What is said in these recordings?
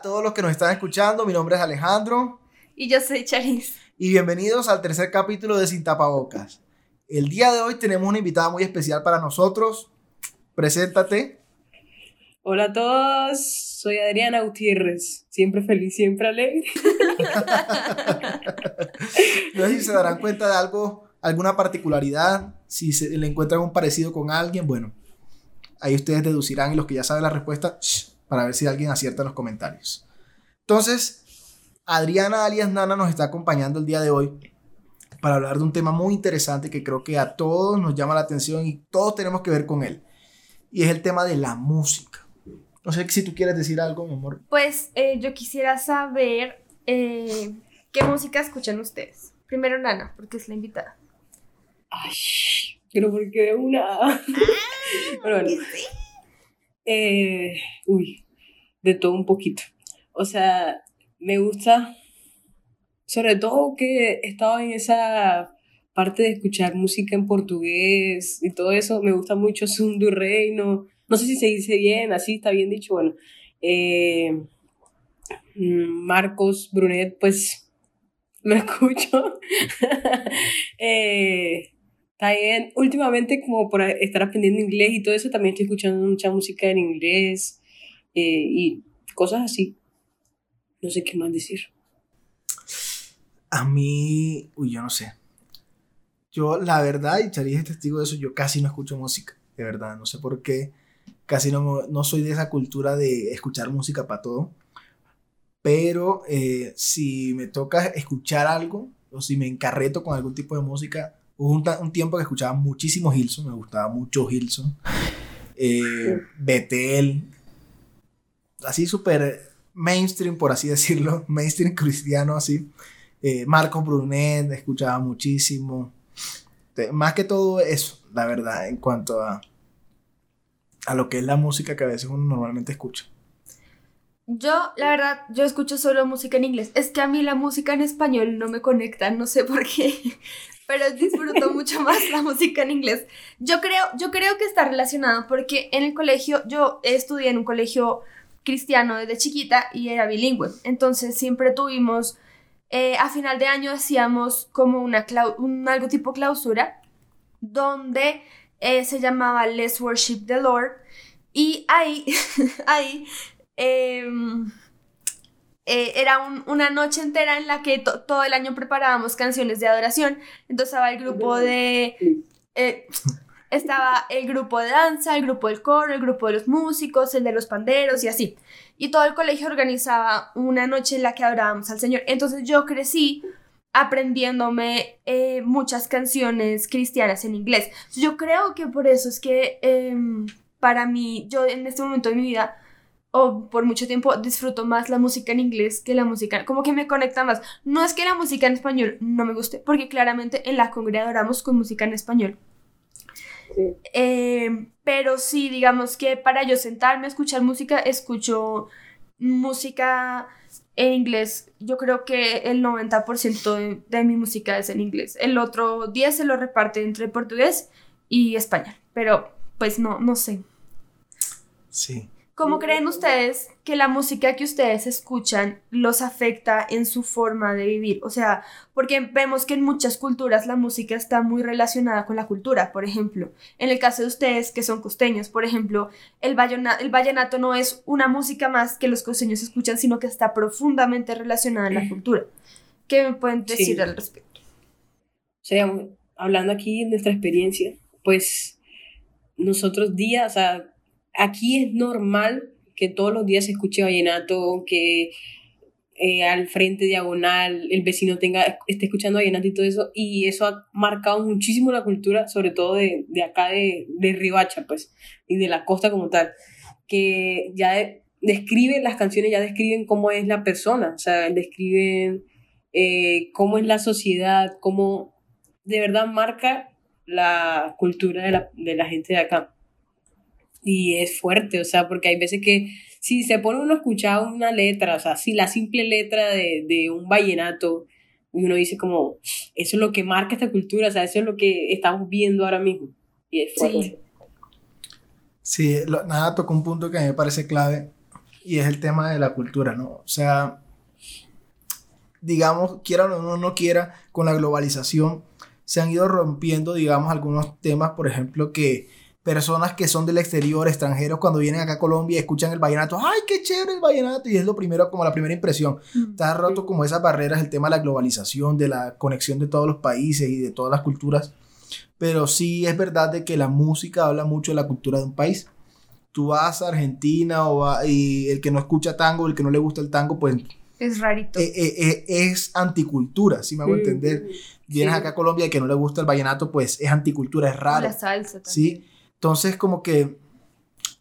a todos los que nos están escuchando. Mi nombre es Alejandro. Y yo soy Charis. Y bienvenidos al tercer capítulo de Sin Tapabocas. El día de hoy tenemos una invitada muy especial para nosotros. Preséntate. Hola a todos, soy Adriana Gutiérrez. Siempre feliz, siempre alegre. no sé si se darán cuenta de algo, alguna particularidad, si se le encuentran un parecido con alguien. Bueno, ahí ustedes deducirán y los que ya saben la respuesta, para ver si alguien acierta en los comentarios. Entonces, Adriana alias Nana nos está acompañando el día de hoy para hablar de un tema muy interesante que creo que a todos nos llama la atención y todos tenemos que ver con él. Y es el tema de la música. No sé si tú quieres decir algo, mi amor. Pues eh, yo quisiera saber eh, qué música escuchan ustedes. Primero Nana, porque es la invitada. Ay, pero porque una... bueno, eh, uy, de todo un poquito. O sea, me gusta, sobre todo que he estado en esa parte de escuchar música en portugués y todo eso, me gusta mucho Sundu Reino, no sé si se dice bien, así está bien dicho, bueno, eh, Marcos Brunet, pues me escucho. eh, también, últimamente, como por estar aprendiendo inglés y todo eso, también estoy escuchando mucha música en inglés eh, y cosas así. No sé qué más decir. A mí, uy, yo no sé. Yo, la verdad, y Charis es testigo de eso, yo casi no escucho música, de verdad, no sé por qué. Casi no, no soy de esa cultura de escuchar música para todo. Pero eh, si me toca escuchar algo, o si me encarreto con algún tipo de música, Hubo un, tiempo que escuchaba muchísimo Hilson, me gustaba mucho Hilson. Eh, Betel. Así súper mainstream, por así decirlo. Mainstream cristiano, así. Eh, Marco Brunet, escuchaba muchísimo. Más que todo eso, la verdad, en cuanto a, a lo que es la música que a veces uno normalmente escucha. Yo, la verdad, yo escucho solo música en inglés. Es que a mí la música en español no me conecta, no sé por qué pero disfruto mucho más la música en inglés. Yo creo, yo creo que está relacionado porque en el colegio, yo estudié en un colegio cristiano desde chiquita y era bilingüe. Entonces siempre tuvimos, eh, a final de año hacíamos como una un, algo tipo clausura, donde eh, se llamaba Let's Worship the Lord. Y ahí, ahí, em, eh, era una noche entera en la que todo el año preparábamos canciones de adoración. Entonces estaba el grupo de... Eh, estaba el grupo de danza, el grupo del coro, el grupo de los músicos, el de los panderos y así. Y todo el colegio organizaba una noche en la que adorábamos al Señor. Entonces yo crecí aprendiéndome eh, muchas canciones cristianas en inglés. Yo creo que por eso es que em, para mí, yo en este momento de mi vida o por mucho tiempo disfruto más la música en inglés que la música, como que me conecta más. No es que la música en español no me guste, porque claramente en la congregación adoramos con música en español. Eh, pero sí, digamos que para yo sentarme a escuchar música, escucho música en inglés. Yo creo que el 90% de, de, mi música es en inglés. El otro 10 se lo reparte entre portugués y español. Pero pues no, no sé. Sí. ¿Cómo creen ustedes que la música que ustedes escuchan los afecta en su forma de vivir? O sea, porque vemos que en muchas culturas la música está muy relacionada con la cultura, por ejemplo. En el caso de ustedes que son costeños, por ejemplo, el, el vallenato no es una música más que los costeños escuchan, sino que está profundamente relacionada en la cultura. ¿Qué me pueden decir al respecto? O sea, hablando aquí de nuestra experiencia, pues nosotros días, o sea, aquí es normal que todos los días se escuche vallenato, que eh, al frente diagonal el vecino tenga, esté escuchando vallenato y todo eso, y eso ha marcado muchísimo la cultura, sobre todo de, de acá de, de Ribacha, pues, y de la costa como tal, que ya describen, las canciones ya describen cómo es la persona, o sea, describen eh, cómo es la sociedad, cómo de verdad marca la cultura de la, de la gente de acá y es fuerte, o sea, porque hay veces que si se pone uno a escuchar una letra, o sea, si la simple letra de, de un vallenato, y uno dice como, eso es lo que marca esta cultura, o sea, eso es lo que estamos viendo ahora mismo. Y es fuerte. Sí, nada, tocó un punto que a mí me parece clave, y es el tema de la cultura, ¿no? O sea, digamos, quiera o no, no quiera, con la globalización se han ido rompiendo, digamos, algunos temas, por ejemplo, que personas que son del exterior, extranjeros, cuando vienen acá a Colombia y escuchan el vallenato, ¡ay, qué chévere el vallenato! Y es lo primero, como la primera impresión. Mm. Está roto como esas barreras, el tema de la globalización, de la conexión de todos los países y de todas las culturas. Pero sí es verdad de que la música habla mucho de la cultura de un país. Tú vas a Argentina o va- y el que no escucha tango, el que no le gusta el tango, pues Es rarito. eh, eh, eh, es anticultura, si me hago entender. Vienes Sí. acá a Colombia y que no le gusta el vallenato, pues es anticultura, es raro. La salsa también. ¿sí? Entonces, como que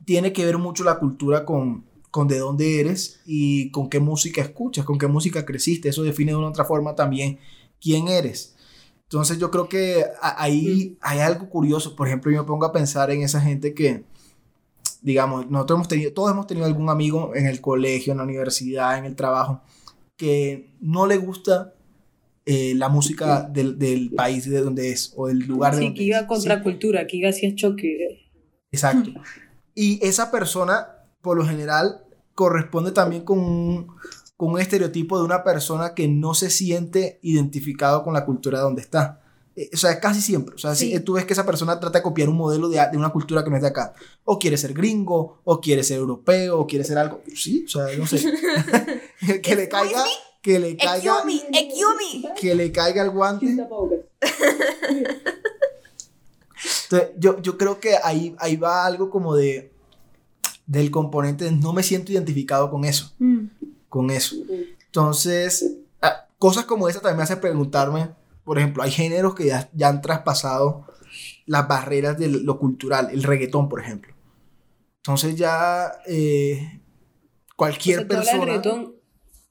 tiene que ver mucho la cultura con, con de dónde eres y con qué música escuchas, con qué música creciste. Eso define de una u otra forma también quién eres. Entonces, yo creo que ahí hay algo curioso. Por ejemplo, yo me pongo a pensar en esa gente que, digamos, nosotros hemos tenido, todos hemos tenido algún amigo en el colegio, en la universidad, en el trabajo, que no le gusta eh, la música del, del país de donde es o del lugar de Sí, donde que iba es, contra ¿sí? cultura, que iba hacia choque. Exacto. Y esa persona, por lo general, corresponde también con un, con un estereotipo de una persona que no se siente identificado con la cultura de donde está. Eh, O sea, casi siempre. O sea, si Sí. eh, tú ves que esa persona trata de copiar un modelo de, de una cultura que no es de acá. O quiere ser gringo, o quiere ser europeo, o quiere ser algo. Sí, o sea, no sé. que le caiga. Que le caiga. Que le caiga el guante. Entonces, yo, yo creo que ahí, ahí va algo como de del componente de no me siento identificado con eso, Mm. con eso. Entonces, ah, cosas como esa también me hacen preguntarme, por ejemplo, hay géneros que ya, ya han traspasado las barreras de lo cultural, el reggaetón, por ejemplo. Entonces ya eh, cualquier O sea, hablas de persona... reggaetón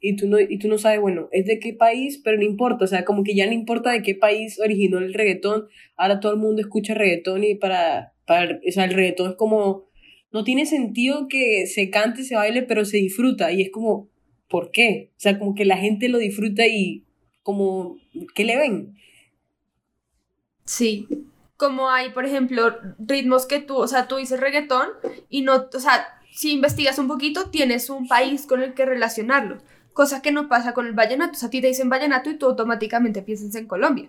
y tú, no, y tú no sabes, bueno, es de qué país, pero no importa, o sea, como que ya no importa de qué país originó el reggaetón, ahora todo el mundo escucha reggaetón y para, para o sea, el reggaetón es como, no tiene sentido que se cante, se baile, pero se disfruta y es como, ¿por qué? O sea, como que la gente lo disfruta y como, ¿qué le ven? Sí. Como hay, por ejemplo, ritmos que tú, o sea, tú dices reggaetón y no, o sea, si investigas un poquito, tienes un país con el que relacionarlo. Cosa que no pasa con el vallenato. O sea, a ti te dicen vallenato y tú automáticamente piensas en Colombia.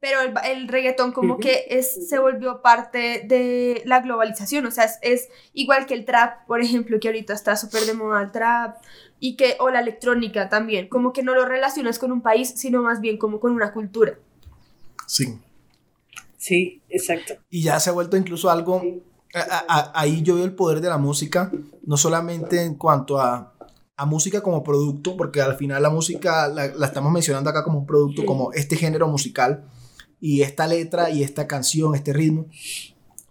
Pero el, el reggaetón como que es, se volvió parte de la globalización. O sea, es, es igual que el trap, por ejemplo, que ahorita está súper de moda el trap. Y que, o la electrónica también. Como que no lo relacionas con un país, sino más bien como con una cultura. Sí. Sí, exacto. Y ya se ha vuelto incluso algo a- a- a- ahí yo veo el poder de la música, no solamente en cuanto a, a música como producto, porque al final la música la, la estamos mencionando acá como un producto, como este género musical, y esta letra y esta canción, este ritmo,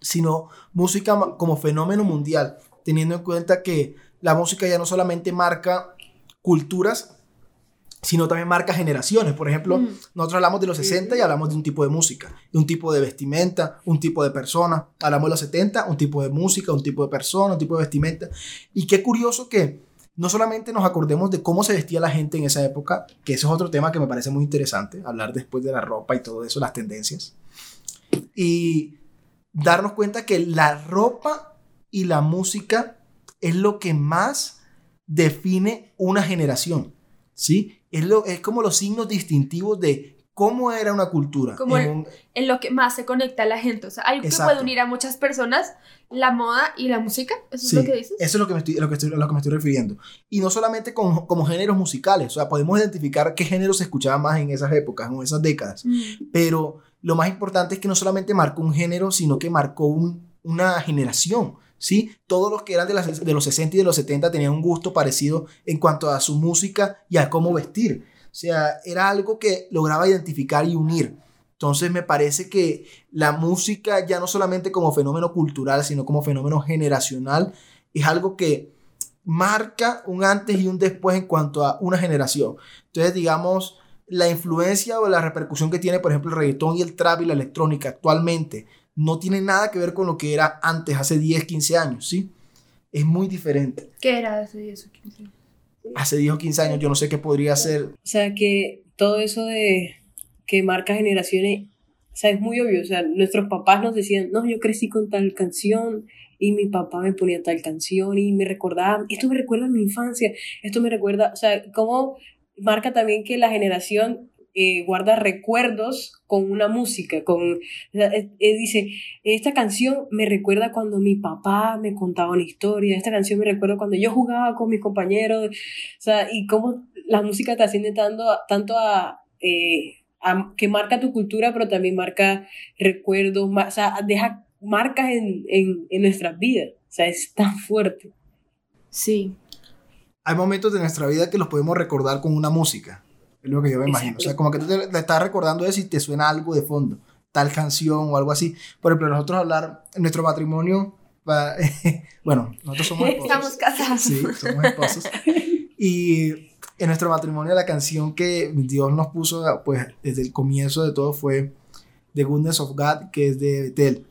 sino música como fenómeno mundial, teniendo en cuenta que la música ya no solamente marca culturas, sino también marca generaciones. Por ejemplo, Mm. nosotros hablamos de los 60 y hablamos de un tipo de música, de un tipo de vestimenta, un tipo de persona. Hablamos de los 70, un tipo de música, un tipo de persona, un tipo de vestimenta. Y qué curioso que no solamente nos acordemos de cómo se vestía la gente en esa época, que eso es otro tema que me parece muy interesante, hablar después de la ropa y todo eso, las tendencias. Y darnos cuenta que la ropa y la música es lo que más define una generación, ¿sí? Es, lo, es como los signos distintivos de cómo era una cultura. Como en un- en lo que más se conecta a la gente. O sea, algo que Exacto. puede unir a muchas personas, la moda y la música. ¿Eso Sí, es lo que dices? Eso es lo que me estoy, lo que estoy, a lo que me estoy refiriendo. Y no solamente con, como géneros musicales, o sea, podemos identificar qué géneros se escuchaba más en esas épocas, en esas décadas. Mm, Pero lo más importante es que no solamente marcó un género, sino que marcó un- una generación. ¿Sí? Todos los que eran de, las- de los 60 y de los 70 tenían un gusto parecido en cuanto a su música y a cómo vestir. O sea, era algo que lograba identificar y unir. Entonces me parece que la música ya no solamente como fenómeno cultural, sino como fenómeno generacional, es algo que marca un antes y un después en cuanto a una generación. Entonces, digamos, la influencia o la repercusión que tiene, por ejemplo, el reggaetón y el trap y la electrónica actualmente no tiene nada que ver con lo que era antes, hace 10, 15 años, ¿sí? Es muy diferente. ¿Qué era eso y eso? Hace 10 o 15 años yo no sé qué podría ser. O sea, que todo eso de que marca generaciones O sea, es muy obvio. O sea, nuestros papás nos decían, no, yo crecí con tal canción y mi papá me ponía tal canción y me recordaba, esto me recuerda a mi infancia, esto me recuerda, o sea, cómo marca también que la generación eh, guarda recuerdos con una música, con, dice, esta canción me recuerda cuando mi papá me contaba una historia, esta canción me recuerda cuando yo jugaba con mis compañeros, o sea, y cómo la música te asciende tanto, tanto a, eh, a, que marca tu cultura, pero también marca recuerdos, o sea, deja marcas en, en, en nuestras vidas, o sea, es tan fuerte. Sí. Hay momentos de nuestra vida que los podemos recordar con una música. Es lo que yo me imagino. O sea, como que tú te, estás recordando eso y te suena algo de fondo, tal canción o algo así. Por ejemplo, nosotros hablar nuestro matrimonio, bueno, nosotros somos esposos. Estamos casados. Sí, somos esposos. Y en nuestro matrimonio la canción que Dios nos puso, pues desde el comienzo de todo fue The Goodness of God, que es de Betel.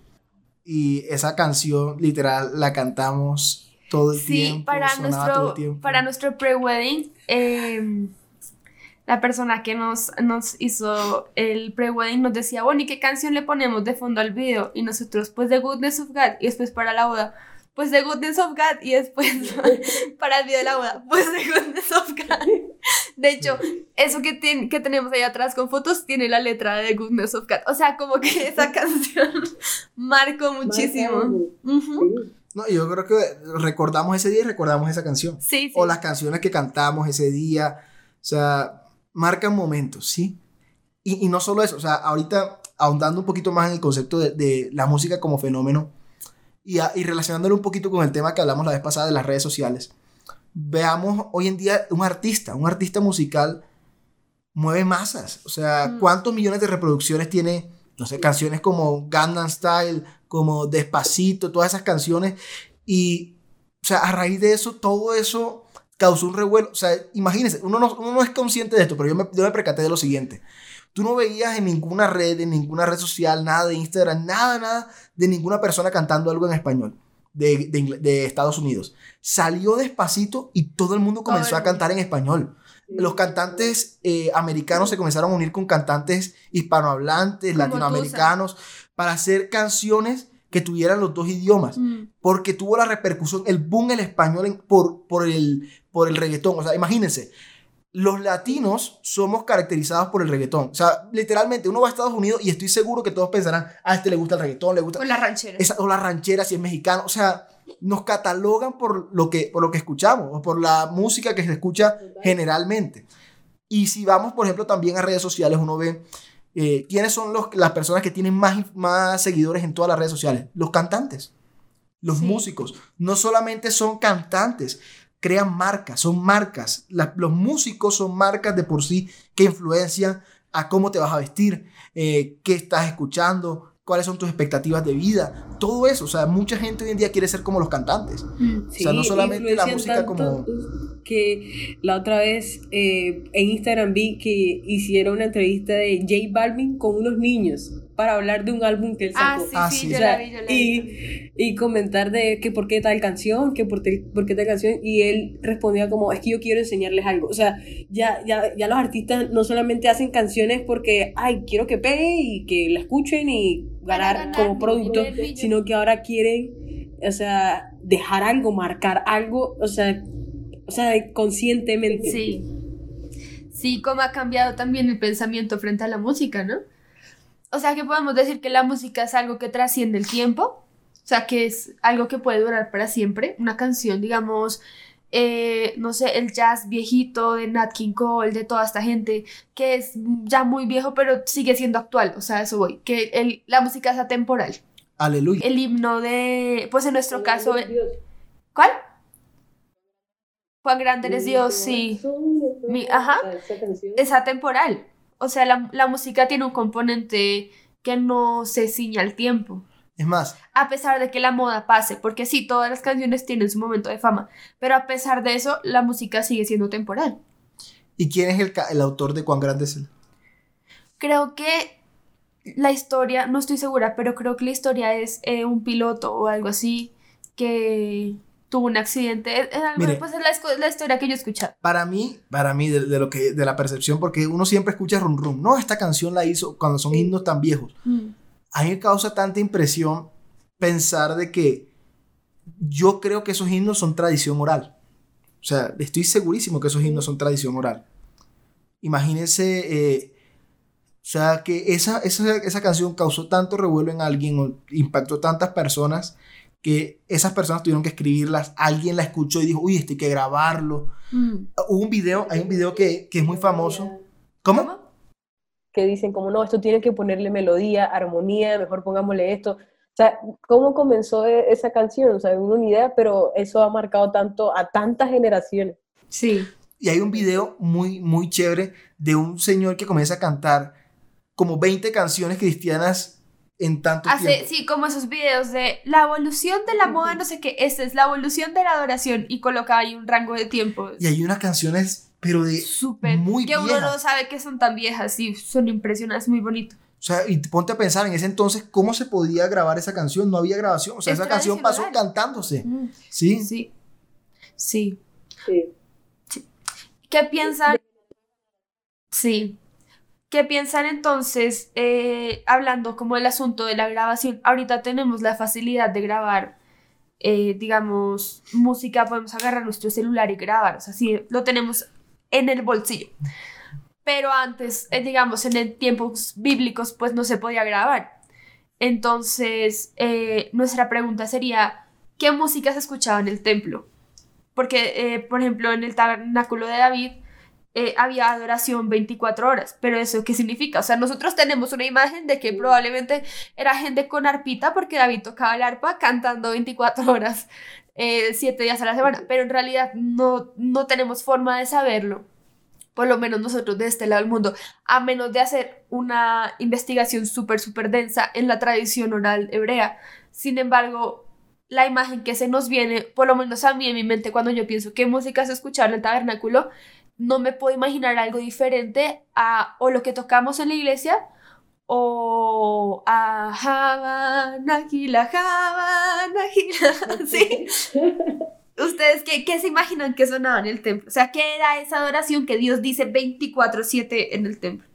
Y esa canción literal la cantamos todo el tiempo. Sí, para nuestro, para nuestro pre-wedding. Eh, la persona que nos, nos hizo el pre-wedding nos decía, bueno, ¿y qué canción le ponemos de fondo al video? Y nosotros, pues The Goodness of God, y después para la boda, pues The Goodness of God, y después para el video de la boda, pues The Goodness of God. De hecho, eso que, que tenemos ahí atrás con fotos tiene la letra de The Goodness of God. O sea, como que esa canción marcó muchísimo. No, yo creo que recordamos ese día y recordamos esa canción. Sí, sí. O las canciones que cantamos ese día. O sea, marcan momentos, ¿sí? Y, y, no solo eso, o sea, ahorita ahondando un poquito más en el concepto de, de la música como fenómeno y, a, y, relacionándolo un poquito con el tema que hablamos la vez pasada de las redes sociales, veamos hoy en día un artista, un artista musical mueve masas, o sea, mm. ¿cuántos millones de reproducciones tiene, no sé, canciones como Gangnam Style, como Despacito, todas esas canciones? Y, o sea, a raíz de eso, todo eso causó un revuelo. O sea, imagínense, uno no, uno no es consciente de esto, pero yo me, yo me percaté de lo siguiente. Tú no veías en ninguna red, en ninguna red social, nada de Instagram, nada, nada de ninguna persona cantando algo en español de, de, de Estados Unidos. Salió despacito y todo el mundo comenzó a cantar en español. Los cantantes eh, americanos se comenzaron a unir con cantantes hispanohablantes, latinoamericanos, para hacer canciones que tuvieran los dos idiomas, mm. porque tuvo la repercusión, el boom el español por, por, el, por el reggaetón. O sea, imagínense, los latinos somos caracterizados por el reggaetón. O sea, literalmente uno va a Estados Unidos y estoy seguro que todos pensarán, a este le gusta el reggaetón, le gusta... O la ranchera. Esa, o la ranchera si es mexicano. O sea, nos catalogan por lo que, por lo que escuchamos o por la música que se escucha generalmente. Y si vamos, por ejemplo, también a redes sociales, uno ve eh, ¿quiénes son los, las personas que tienen más, más seguidores en todas las redes sociales? Los cantantes, los sí. músicos. No solamente son cantantes, crean marcas, son marcas. La, los músicos son marcas de por sí que influencian a cómo te vas a vestir, eh, qué estás escuchando, cuáles son tus expectativas de vida, todo eso, o sea, mucha gente hoy en día quiere ser como los cantantes, mm, sí, o sea, no solamente la música como... Que la otra vez eh, en Instagram vi que hicieron una entrevista de J Balvin con unos niños para hablar de un álbum que él sacó. Ah, sí, sí, ah, sí. yo la vi, yo la vi. Y, y comentar de que por qué tal canción, que por, te, por qué tal canción, y él respondía como, es que yo quiero enseñarles algo. O sea, ya, ya, ya los artistas no solamente hacen canciones porque, ay, quiero que pegue y que la escuchen y ganar, ganar como producto, sino que ahora quieren, o sea, dejar algo, marcar algo, o sea, o sea, conscientemente. Sí. Sí, como ha cambiado también el pensamiento frente a la música, ¿no? O sea, que podemos decir que la música es algo que trasciende el tiempo, o sea, que es algo que puede durar para siempre. Una canción, digamos, eh, no sé, el jazz viejito de Nat King Cole, de toda esta gente, que es ya muy viejo, pero sigue siendo actual. O sea, eso voy, que el, la música es atemporal. Aleluya. El himno de, pues en nuestro caso, ¿cuál? Juan Grande eres Dios, sí. Mi, ajá. Es atemporal. O sea, la, la, música tiene un componente que no se ciña al tiempo. Es más. A pesar de que la moda pase, porque sí, todas las canciones tienen su momento de fama, pero a pesar de eso, la música sigue siendo temporal. ¿Y quién es el, el autor de Cuán grande es él? Creo que la historia, no estoy segura, pero creo que la historia es eh, un piloto o algo así que, tuvo un accidente. Es, algo- Mire. pues es la, la historia que yo he escuchado. Para mí, para mí, de, de lo que, de la percepción, porque uno siempre escucha rum rum. No, esta canción la hizo cuando son himnos tan viejos. Mm. A mí me causa tanta impresión pensar de que yo creo que esos himnos son tradición oral. O sea, estoy segurísimo que esos himnos son tradición oral. Imagínense, eh, o sea, que esa, esa, esa canción causó tanto revuelo en alguien, impactó tantas personas, que esas personas tuvieron que escribirlas, alguien la escuchó y dijo, uy, esto hay que grabarlo. Mm. Hubo un video, hay un video que, que es muy famoso. ¿Cómo? Que dicen como, no, esto tiene que ponerle melodía, armonía, mejor pongámosle esto. O sea, ¿cómo comenzó e- esa canción? O sea, una idea, pero eso ha marcado tanto a tantas generaciones. Sí. Y hay un video muy, muy chévere de un señor que comienza a cantar como 20 canciones cristianas en tanto Hace, tiempo. sí, como esos videos de la evolución de la moda, no sé qué, esta es la evolución de la adoración y coloca ahí un rango de tiempo. Y hay unas canciones, pero de... Súper. muy que uno no sabe que son tan viejas y son impresionantes, muy bonito. O sea, y ponte a pensar en ese entonces cómo se podía grabar esa canción. No había grabación. O sea, Es esa canción pasó cantándose. Mm, ¿Sí? Sí. Sí. Sí. ¿Qué piensan? Sí. ¿Qué piensan entonces, eh, hablando como del asunto de la grabación? Ahorita tenemos la facilidad de grabar, eh, digamos, música, podemos agarrar nuestro celular y grabar, o sea, lo tenemos en el bolsillo. Pero antes, eh, digamos, en el tiempos bíblicos, pues no se podía grabar. Entonces, nuestra pregunta sería, ¿qué música se escuchaba en el templo? Porque, por ejemplo, en el tabernáculo de David eh, había adoración 24 horas. Pero ¿eso qué significa? O sea, nosotros tenemos una imagen de que probablemente era gente con arpita porque David tocaba el arpa cantando 24 horas, 7 días a la semana. Pero en realidad no, no tenemos forma de saberlo. Por lo menos nosotros de este lado del mundo, a menos de hacer una investigación súper, súper densa en la tradición oral hebrea. Sin embargo, la imagen que se nos viene, por lo menos a mí en mi mente, cuando yo pienso qué música se escuchar en el tabernáculo, no me puedo imaginar algo diferente a o lo que tocamos en la iglesia o a Havana, Gila. Sí. ¿Ustedes qué, qué se imaginan que sonaba en el templo? O sea, ¿qué era esa adoración que Dios dice 24/7 en el templo?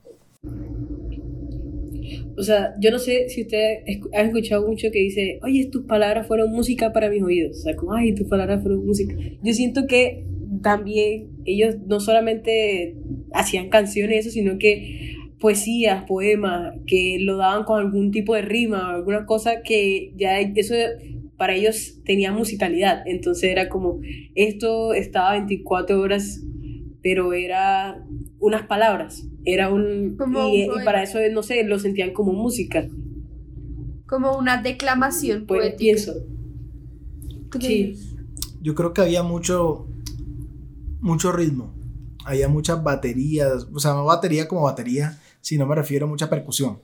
O sea, yo no sé si ustedes han escuchado mucho que dice, oye, tus palabras fueron música para mis oídos. O sea, como, ay, tus palabras fueron música. Yo siento que también ellos no solamente hacían canciones, eso, sino que poesías, poemas, que lo daban con algún tipo de rima, alguna cosa que ya eso para ellos tenía musicalidad. Entonces era como, esto estaba 24 horas, pero era unas palabras. Era un... Como y, un y poema. para eso, no sé, lo sentían como música. Como una declamación Pues poética. pienso. ¿Tú qué Sí. Yo creo que había mucho, mucho ritmo. Había muchas baterías. O sea, no batería como batería, sino me refiero a mucha percusión.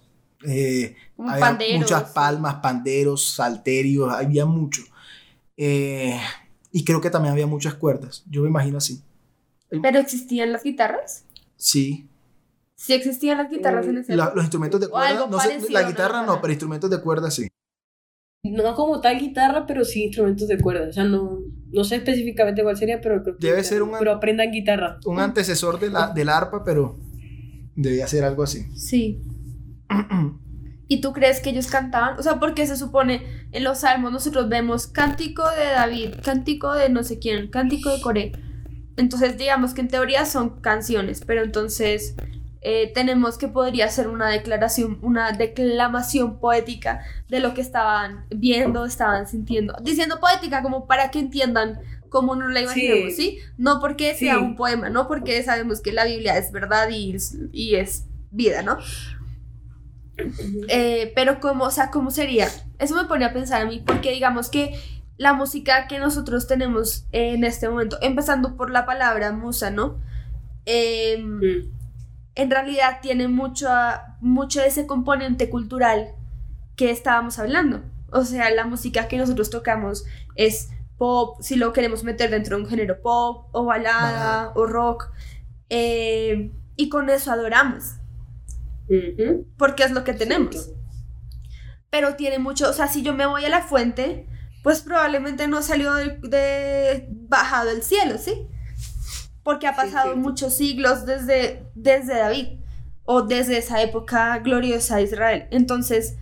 Eh, había panderos. muchas palmas, panderos, salterios, había mucho. Eh, y creo que también había muchas cuerdas. Yo me imagino así. ¿Pero existían las guitarras? Sí. Sí existían las guitarras en ese La- los instrumentos de cuerda, no sé, la guitarra no, Para- pero instrumentos de cuerda sí. No como tal guitarra, pero sí instrumentos de cuerda. O sea, no, no sé específicamente cuál sería, pero creo que Debe ser un- Pero aprendan guitarra. Un antecesor de la, del arpa, pero debía ser algo así. Sí. ¿Y tú crees que ellos cantaban? O sea, porque se supone en los salmos nosotros vemos cántico de David, cántico de no sé quién, cántico de Coré. Entonces, digamos que en teoría son canciones, pero entonces eh, tenemos que podría ser una declaración, una declamación poética de lo que estaban viendo, estaban sintiendo. Diciendo poética como para que entiendan cómo nos la imaginamos, ¿sí? No porque sea Sí. un poema, no porque sabemos que la Biblia es verdad y, y es vida, ¿no? Eh, pero cómo, o sea, ¿cómo sería? Eso me pone a pensar a mí, porque digamos que la música que nosotros tenemos en este momento, empezando por la palabra musa, ¿no? Em, Mm. En realidad tiene mucho, mucho de ese componente cultural que estábamos hablando. O sea, la música que nosotros tocamos es pop, si lo queremos meter dentro de un género pop, o balada, o rock. eh, y con eso adoramos, porque es lo que tenemos. Pero tiene mucho, o sea, si yo me voy a la fuente, pues probablemente no salió de, de bajado del cielo, ¿sí? Porque ha pasado muchos siglos desde, desde David o desde esa época gloriosa de Israel. Entonces,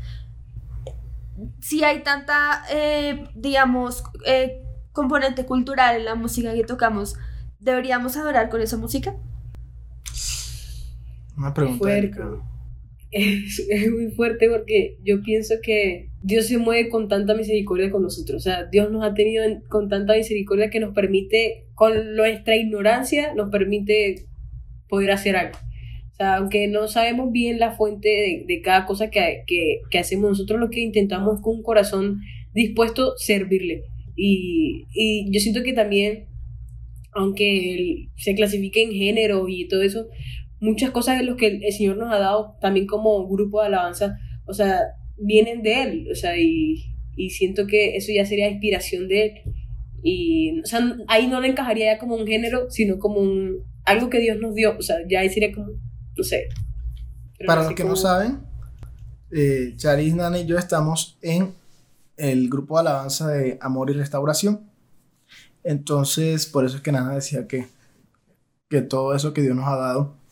si hay tanta, eh, digamos, eh, componente cultural en la música que tocamos, ¿deberíamos adorar con esa música? Una pregunta. Fuerte. es, muy fuerte porque yo pienso que Dios se mueve con tanta misericordia con nosotros. O sea, Dios nos ha tenido en- con tanta misericordia que nos permite, con nuestra ignorancia, nos permite poder hacer algo. O sea, aunque no sabemos bien la fuente de, cada cosa que, que, que hacemos, nosotros lo que intentamos con un corazón dispuesto servirle. Y, y yo siento que también, aunque se clasifique en género y todo eso, muchas cosas de los que el, Señor nos ha dado también como grupo de alabanza, o sea, vienen de Él, o sea, y, y siento que eso ya sería inspiración de Él. Y, o sea, ahí no le encajaría ya como un género, sino como un, algo que Dios nos dio, o sea, ya ahí sería como, no sé. Para los que no saben, eh, Charis, Nana y yo estamos en el grupo de alabanza de Amor y Restauración. Entonces, por eso es que Nana decía que, que todo eso que Dios nos ha dado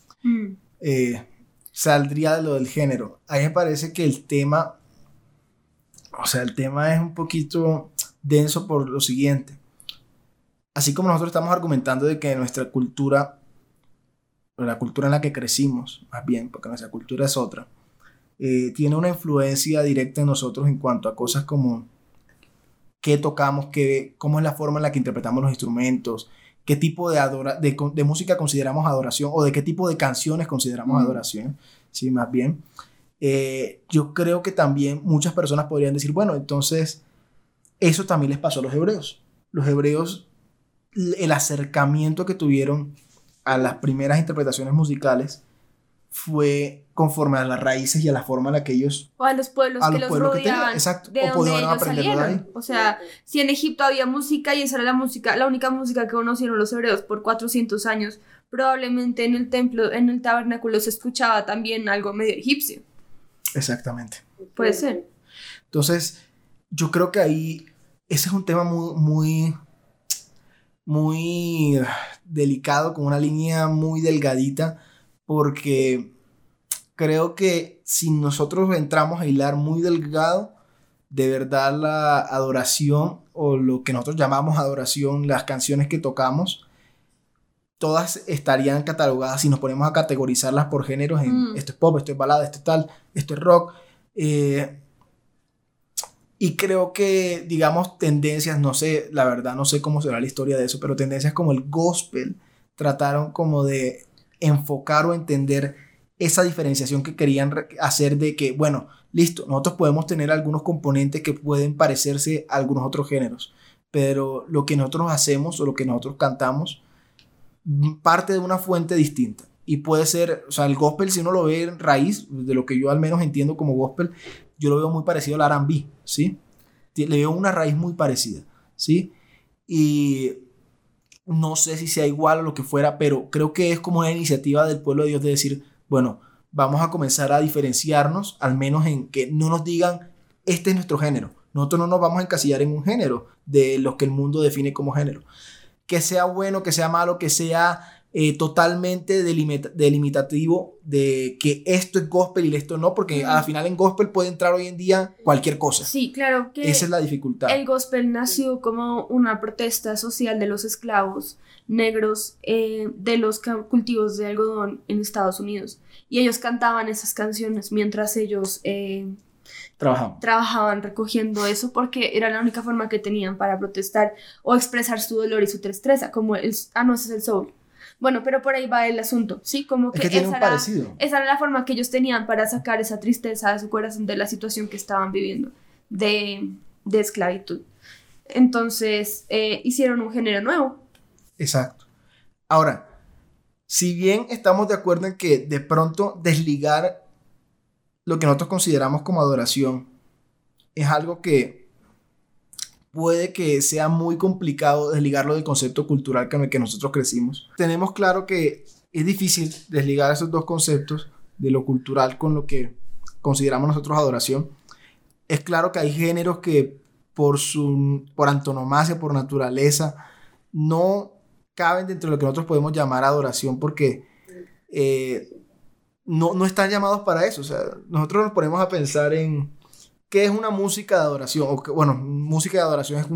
eh, saldría de lo del género. A mí me parece que el tema, o sea, el tema es un poquito denso por lo siguiente. Así como nosotros estamos argumentando de que nuestra cultura, o la cultura en la que crecimos, más bien, porque nuestra cultura es otra, eh, tiene una influencia directa en nosotros en cuanto a cosas como qué tocamos, qué, cómo es la forma en la que interpretamos los instrumentos, qué tipo de, adora de, de música consideramos adoración o de qué tipo de canciones consideramos Mm. adoración, sí, más bien. Eh, yo creo que también muchas personas podrían decir, bueno, entonces eso también les pasó a los hebreos. Los hebreos, el acercamiento que tuvieron a las primeras interpretaciones musicales fue conforme a las raíces y a la forma en la que ellos O a los pueblos A que los los pueblos que tenían, rodeaban, exacto, de o donde podían ellos aprenderlo de ahí. O sea, si en Egipto había música y esa era la música, la única música que conocieron los hebreos por 400 años, probablemente en el templo, en el tabernáculo se escuchaba también algo medio egipcio. Exactamente. Puede ser. Entonces, yo creo que ahí ese es un tema muy, muy, muy delicado, con una línea muy delgadita, porque creo que si nosotros entramos a hilar muy delgado, de verdad la adoración o lo que nosotros llamamos adoración, las canciones que tocamos, todas estarían catalogadas, si nos ponemos a categorizarlas por géneros, en Mm. esto es pop, esto es balada, esto es tal, esto es rock. eh, y creo que, digamos, tendencias, no sé, la verdad, no sé cómo será la historia de eso, pero tendencias como el gospel trataron como de enfocar o entender esa diferenciación que querían hacer de que, bueno, listo, nosotros podemos tener algunos componentes que pueden parecerse a algunos otros géneros, pero lo que nosotros hacemos o lo que nosotros cantamos mm, parte de una fuente distinta. Y puede ser, o sea, el gospel, si uno lo ve en raíz, de lo que yo al menos entiendo como gospel, yo lo veo muy parecido al R&B, ¿sí? Le veo una raíz muy parecida, ¿sí? Y no sé si sea igual o lo que fuera, pero creo que es como una iniciativa del pueblo de Dios de decir, bueno, vamos a comenzar a diferenciarnos, al menos en que no nos digan, este es nuestro género. Nosotros no nos vamos a encasillar en un género de lo que el mundo define como género. Que sea bueno, que sea malo, que sea eh, totalmente delimita- delimitativo de que esto es gospel y esto no, porque al final en gospel puede entrar hoy en día cualquier cosa. Sí, claro que Esa es la dificultad. el gospel nació como una protesta social de los esclavos negros eh, de los cultivos de algodón en Estados Unidos. Y ellos cantaban esas canciones mientras ellos eh, Trabajamos. trabajaban recogiendo eso porque era la única forma que tenían para protestar o expresar su dolor y su tristeza, como el... Ah, no, ese es el soul. Bueno, pero por ahí va el asunto, ¿sí? Como Es que, que tiene esa, un era, parecido. esa era la forma que ellos tenían para sacar esa tristeza de su corazón de la situación que estaban viviendo de, de esclavitud. Entonces, eh, hicieron un género nuevo. Exacto. Ahora, si bien estamos de acuerdo en que de pronto desligar lo que nosotros consideramos como adoración es algo que puede que sea muy complicado desligarlo del concepto cultural con el que nosotros crecimos. Tenemos claro que es difícil desligar esos dos conceptos de lo cultural con lo que consideramos nosotros adoración. Es claro que hay géneros que por su por antonomasia, por naturaleza, no caben dentro de lo que nosotros podemos llamar adoración porque eh, no, no están llamados para eso. O sea, nosotros nos ponemos a pensar en qué es una música de adoración. O que, bueno, música de adoración es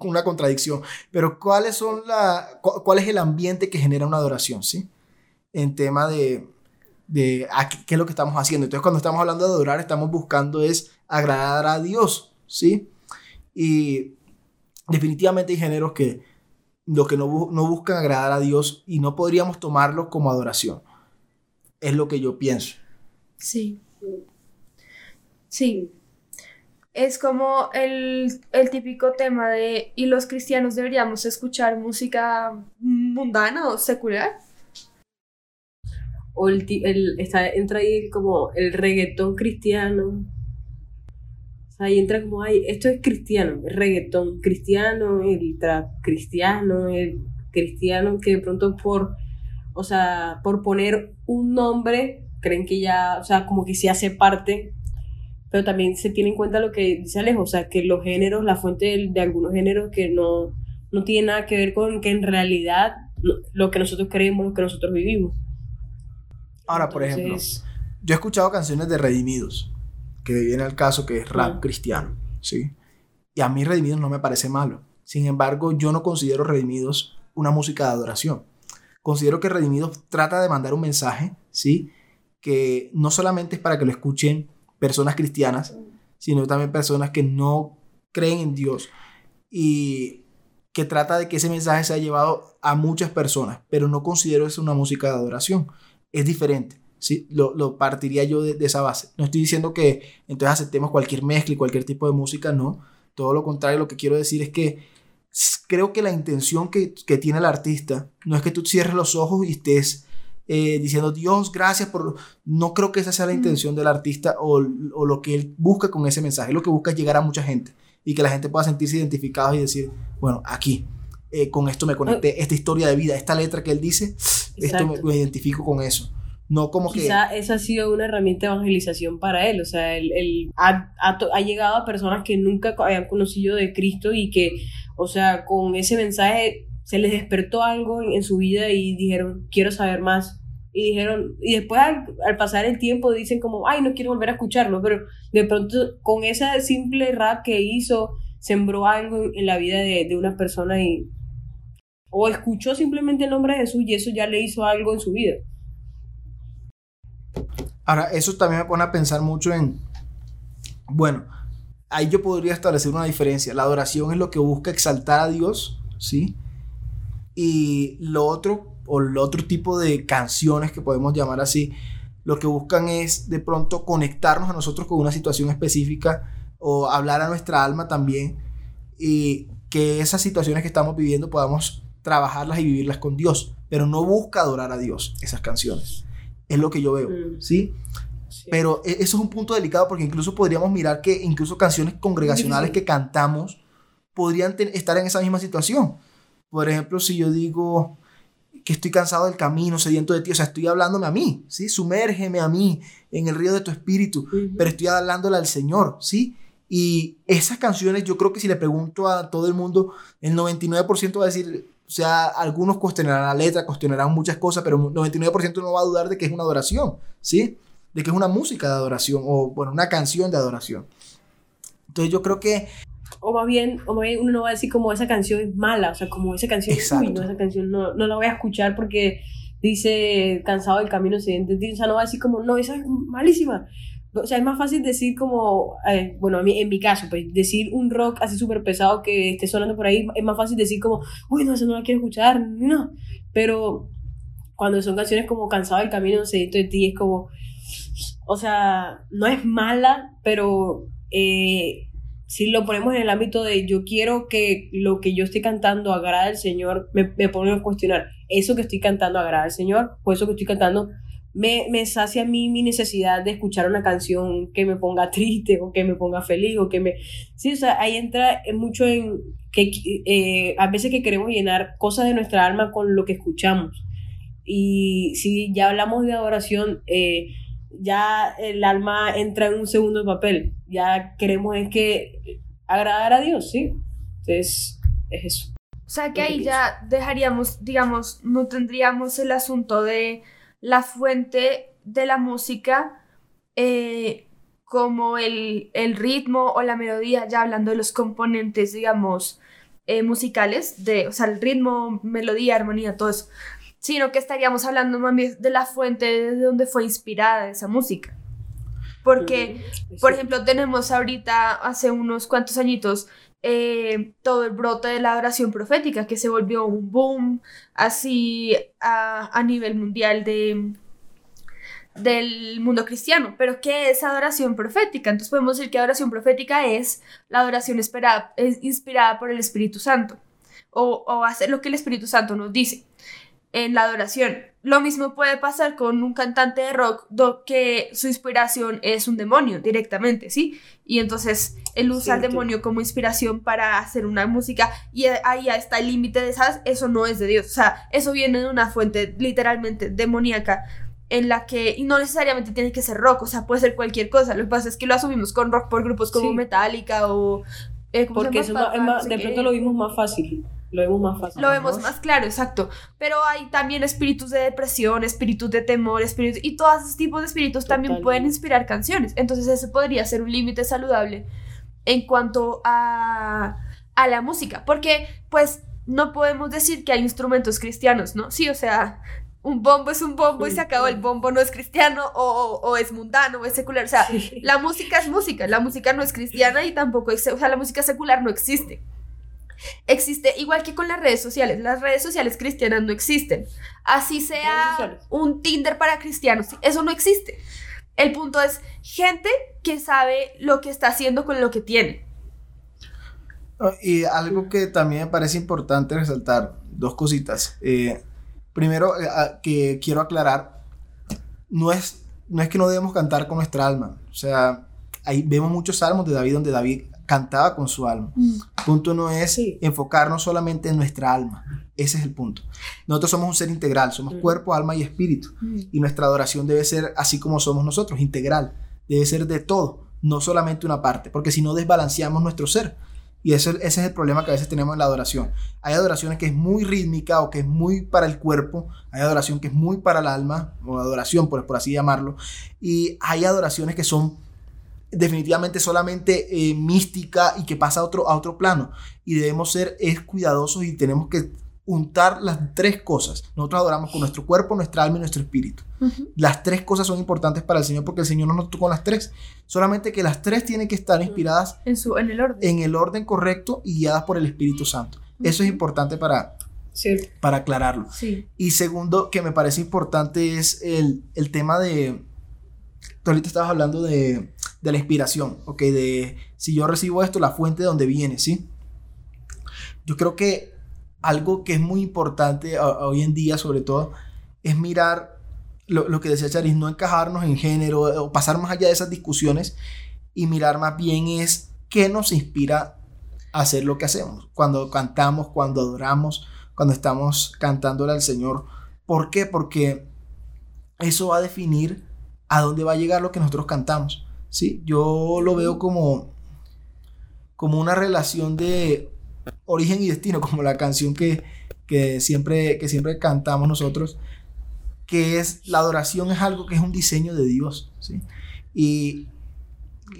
una contradicción. Pero ¿cuáles son la, cuál es el ambiente que genera una adoración? ¿sí? En tema de, de qué es lo que estamos haciendo. Entonces, cuando estamos hablando de adorar, estamos buscando es agradar a Dios. ¿sí? Y definitivamente hay géneros que los que no, no buscan agradar a Dios y no podríamos tomarlos como adoración. Es lo que yo pienso. Sí. Sí. Es como el, típico tema de, ¿y los cristianos deberíamos escuchar música mundana o secular? O el, el está, entra ahí como el reggaetón cristiano. ahí entra como, ay, esto es cristiano, el reggaetón cristiano, el trap cristiano, el cristiano que de pronto por o sea, por poner un nombre, creen que ya, o sea, como que se hace parte, pero también se tiene en cuenta lo que dice Alejo, o sea, que los géneros, la fuente de, algunos géneros que no, no tiene nada que ver con que en realidad lo que nosotros creemos, lo que nosotros vivimos. Ahora, por ejemplo, yo he escuchado canciones de Redimidos, que viene al caso que es rap cristiano, ¿sí? Y a mí Redimidos no me parece malo. Sin embargo, yo no considero Redimidos una música de adoración considero que Redimidos trata de mandar un mensaje, ¿sí? Que no solamente es para que lo escuchen personas cristianas, sino también personas que no creen en Dios y que trata de que ese mensaje sea llevado a muchas personas, pero no considero eso una música de adoración. Es diferente. ¿sí? Lo, partiría yo de, de, esa base. No estoy diciendo que entonces aceptemos cualquier mezcla y cualquier tipo de música, no. Todo lo contrario, lo que quiero decir es que creo que la intención que, tiene el artista no es que tú cierres los ojos y estés eh, diciendo Dios, gracias por... No creo que esa sea la intención del artista o, lo que él busca con ese mensaje. Lo que busca es llegar a mucha gente y que la gente pueda sentirse identificados y decir, bueno, aquí, eh, con esto me conecté, esta historia de vida, esta letra que él dice, esto me, identifico con eso. No como Quizá que... esa ha sido una herramienta de evangelización para él, o sea, él, ha, ha, llegado a personas que nunca habían conocido de Cristo y que o sea, con ese mensaje se les despertó algo en, su vida y dijeron, quiero saber más. Y dijeron, y después al, pasar el tiempo dicen como, ay, no quiero volver a escucharlo, pero de pronto con esa simple rap que hizo, sembró algo en, la vida de, de una persona y, o escuchó simplemente el nombre de Jesús y eso ya le hizo algo en su vida. Ahora, eso también me pone a pensar mucho en, bueno, ahí yo podría establecer una diferencia. La adoración es lo que busca exaltar a Dios, ¿sí? Y lo otro, o el otro tipo de canciones que podemos llamar así, lo que buscan es de pronto conectarnos a nosotros con una situación específica o hablar a nuestra alma también y que esas situaciones que estamos viviendo podamos trabajarlas y vivirlas con Dios, pero no busca adorar a Dios esas canciones. Es lo que yo veo, mm. ¿sí? Pero e, eso es un punto delicado porque incluso podríamos mirar que incluso canciones congregacionales que cantamos podrían estar en esa misma situación. Por ejemplo, si yo digo que estoy cansado del camino, sediento de ti, o sea, estoy hablándome a mí, ¿sí? Sumérgeme a mí en el río de tu espíritu, pero estoy hablándole al Señor, ¿sí? Y esas canciones, yo creo que si le pregunto a todo el mundo, el 99% va a decir, o sea, algunos cuestionarán la letra, cuestionarán muchas cosas, pero el 99% no va a dudar de que es una adoración, ¿sí? de que es una música de adoración o, bueno, una canción de adoración. Entonces yo creo que... O más bien, o más bien uno no va a decir como esa canción es mala, o sea, como esa canción es uy, no, esa canción no, no la voy a escuchar porque dice cansado del camino siguiente, o sea, no va a decir como, no, esa es malísima. O sea, es más fácil decir como, eh, bueno, a mí, en mi caso, pues decir un rock así súper pesado que esté sonando por ahí, es más fácil decir como, uy, no, eso no la quiero escuchar, no. Pero cuando son canciones como Cansado del camino, sediento de ti, es como, o sea, no es mala, pero eh, si lo ponemos en el ámbito de yo quiero que lo que yo estoy cantando agrade al Señor, me, me pongo a cuestionar, ¿eso que estoy cantando agrada al Señor? ¿O eso que estoy cantando me, me sacia a mí mi necesidad de escuchar una canción que me ponga triste o que me ponga feliz o que me... Sí, o sea, ahí entra mucho en que eh, a veces que queremos llenar cosas de nuestra alma con lo que escuchamos. Y si ya hablamos de adoración, eh, ya el alma entra en un segundo papel. Ya queremos es que agradar a Dios, ¿sí? Entonces, es eso. O sea que ahí ya dejaríamos, digamos, no tendríamos el asunto de la fuente de la música eh, como el, el, ritmo o la melodía, ya hablando de los componentes, digamos, eh, musicales, de, o sea, el ritmo, melodía, armonía, todo eso, sino que estaríamos hablando más bien de la fuente de donde fue inspirada esa música. Porque, por ejemplo, tenemos ahorita, hace unos cuantos añitos, eh, todo el brote de la adoración profética, que se volvió un boom así a, a nivel mundial de, del mundo cristiano. Pero, ¿qué es adoración profética? Entonces podemos decir que adoración profética es la adoración esperada, es inspirada por el Espíritu Santo o, o hacer lo que el Espíritu Santo nos dice en la adoración. Lo mismo puede pasar con un cantante de rock que su inspiración es un demonio directamente, ¿sí? Y entonces él usa al demonio como inspiración para hacer una música y ahí está el límite de esas, eso no es de Dios, o sea, eso viene de una fuente literalmente demoníaca en la que, y no necesariamente tiene que ser rock, o sea, puede ser cualquier cosa, lo que pasa es que lo asumimos con rock por grupos como Metallica o... Eh, Porque eso de pronto lo vimos más fácil. Lo vemos más fácil. Lo vemos más claro, exacto. Pero hay también espíritus de depresión, espíritus de temor, espíritus... Y todos esos tipos de espíritus también pueden inspirar canciones. Entonces ese podría ser un límite saludable en cuanto a, a la música. Porque, pues, no podemos decir que hay instrumentos cristianos, ¿no? Sí, o sea, un bombo es un bombo y se acabó, el bombo no es cristiano o, o, es mundano o es secular. O sea, la música es música, la música no es cristiana y tampoco es, o sea, la música secular no existe. Existe igual que con las redes sociales. Las redes sociales cristianas no existen. Así sea un Tinder para cristianos. Eso no existe. El punto es gente que sabe lo que está haciendo con lo que tiene. Ah, y algo que también me parece importante resaltar, dos cositas. Eh, primero, eh, ah, que quiero aclarar, no es, no es que no debemos cantar con nuestra alma. O sea, ahí vemos muchos salmos de David donde David cantaba con su alma. Mm. punto no es enfocarnos solamente en nuestra alma. Ese es el punto. Nosotros somos un ser integral, somos mm. cuerpo, alma y espíritu. Mm. Y nuestra adoración debe ser así como somos nosotros, integral. Debe ser de todo, no solamente una parte, porque si no desbalanceamos nuestro ser. Y ese, ese es el problema que a veces tenemos en la adoración. Hay adoraciones que es muy rítmica o que es muy para el cuerpo, hay adoración que es muy para el alma, o adoración por, por así llamarlo, y hay adoraciones que son definitivamente solamente eh, mística y que pasa a otro, a otro plano. Y debemos ser es cuidadosos y tenemos que untar las tres cosas. Nosotros adoramos con nuestro cuerpo, nuestra alma y nuestro espíritu. Las tres cosas son importantes para el Señor porque el Señor no nos tocó las tres. Solamente que las tres tienen que estar inspiradas en, su, en, el, orden. en el orden correcto y guiadas por el Espíritu Santo. Eso es importante para, para aclararlo. Y segundo, que me parece importante es el, el tema de... Tú ahorita estabas hablando de, de la inspiración, ¿ok? De si yo recibo esto, la fuente de donde viene, ¿sí? Yo creo que algo que es muy importante hoy en día, sobre todo, es mirar lo, que decía Charis, no encajarnos en género o pasar más allá de esas discusiones y mirar más bien es qué nos inspira a hacer lo que hacemos. Cuando cantamos, cuando adoramos, cuando estamos cantándole al Señor. ¿Por qué? Porque eso va a definir a dónde va a llegar lo que nosotros cantamos. Sí, yo lo veo como, como una relación de origen y destino, como la canción que, siempre, que siempre cantamos nosotros, que es la adoración es algo que es un diseño de Dios. ¿sí? Y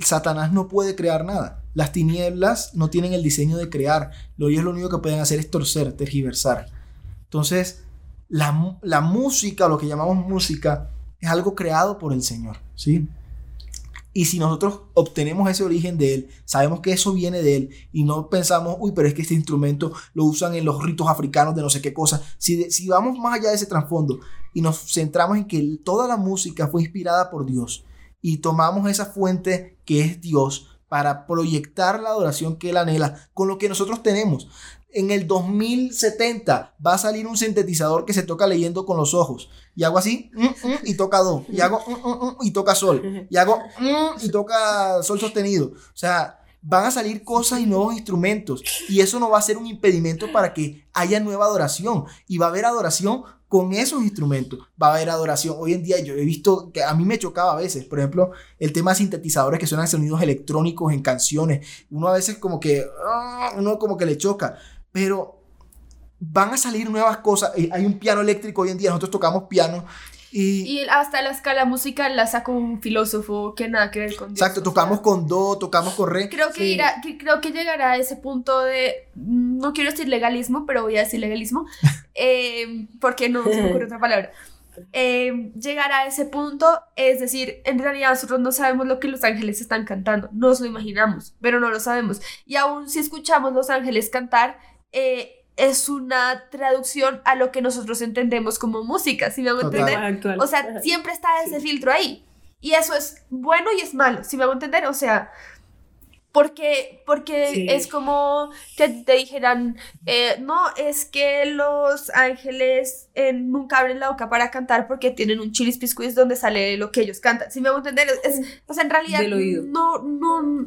Satanás no puede crear nada. Las tinieblas no tienen el diseño de crear. Ellos lo único que pueden hacer es torcer, tergiversar. Entonces, la, la música, lo que llamamos música, es algo creado por el Señor. ¿sí? Y si nosotros obtenemos ese origen de él, sabemos que eso viene de él y no pensamos, uy, pero es que este instrumento lo usan en los ritos africanos de no sé qué cosa. Si, si vamos más allá de ese trasfondo y nos centramos en que toda la música fue inspirada por Dios y tomamos esa fuente que es Dios para proyectar la adoración que él anhela con lo que nosotros tenemos en el 2070 va a salir un sintetizador que se toca leyendo con los ojos. Y hago así, mm, mm, y toca do. Y hago, mm, y toca sol. Y hago, y toca sol sostenido. O sea, van a salir cosas y nuevos instrumentos. Y eso no va a ser un impedimento para que haya nueva adoración. Y va a haber adoración con esos instrumentos. Va a haber adoración. Hoy en día yo he visto que a mí me chocaba a veces, por ejemplo, el tema de sintetizadores que suenan sonidos electrónicos en canciones. Uno a veces como que, ah, uno como que le choca. Pero van a salir nuevas cosas. Eh, hay un piano eléctrico hoy en día, nosotros tocamos piano y, hasta la escala musical la sacó un filósofo que nada que ver con Dios. Exacto, tocamos con do, tocamos con re. Creo que, irá, creo que llegará a ese punto de, no quiero decir legalismo, pero voy a decir legalismo, eh, porque no se me ocurre otra palabra. Eh, llegará a ese punto, es decir, en realidad nosotros no sabemos lo que los ángeles están cantando, nos lo imaginamos, pero no lo sabemos. Y aún si escuchamos los ángeles cantar, eh, es una traducción a lo que nosotros entendemos como música, si me hago entender? O sea, siempre está ese filtro ahí. Y eso es bueno y es malo, si me hago entender? O sea, porque, porque es como que te dijeran, eh, no, es que los ángeles eh, nunca abren la boca para cantar porque tienen un chilis piscuis donde sale lo que ellos cantan. Si me hago entender? Es, o sea, en realidad no, no,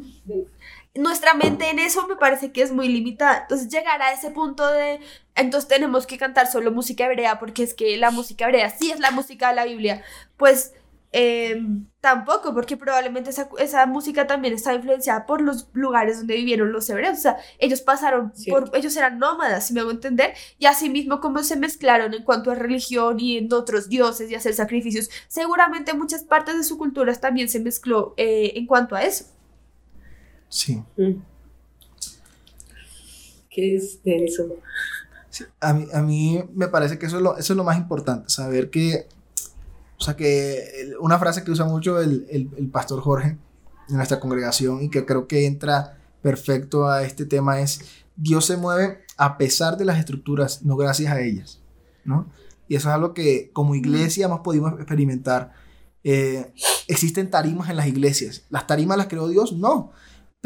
nuestra mente en eso me parece que es muy limitada. Entonces llegar a ese punto de, entonces tenemos que cantar solo música hebrea porque es que la música hebrea sí es la música de la Biblia. Pues em, tampoco, porque probablemente esa, música también está influenciada por los lugares donde vivieron los hebreos. O sea, ellos pasaron por, ellos eran nómadas, si me hago entender, y así mismo como se mezclaron en cuanto a religión y en otros dioses y hacer sacrificios, seguramente muchas partes de su cultura también se mezcló eh, en cuanto a eso. Sí. Mm. ¿Qué es de eso? a, mí, a mí me parece que eso es, lo, eso es lo más importante, saber que, o sea, que una frase que usa mucho el, el, el pastor Jorge en nuestra congregación y que creo que entra perfecto a este tema es, Dios se mueve a pesar de las estructuras, no gracias a ellas, ¿no? Y eso es algo que como iglesia hemos podido experimentar. Eh, existen tarimas en las iglesias. ¿Las tarimas las creó Dios? No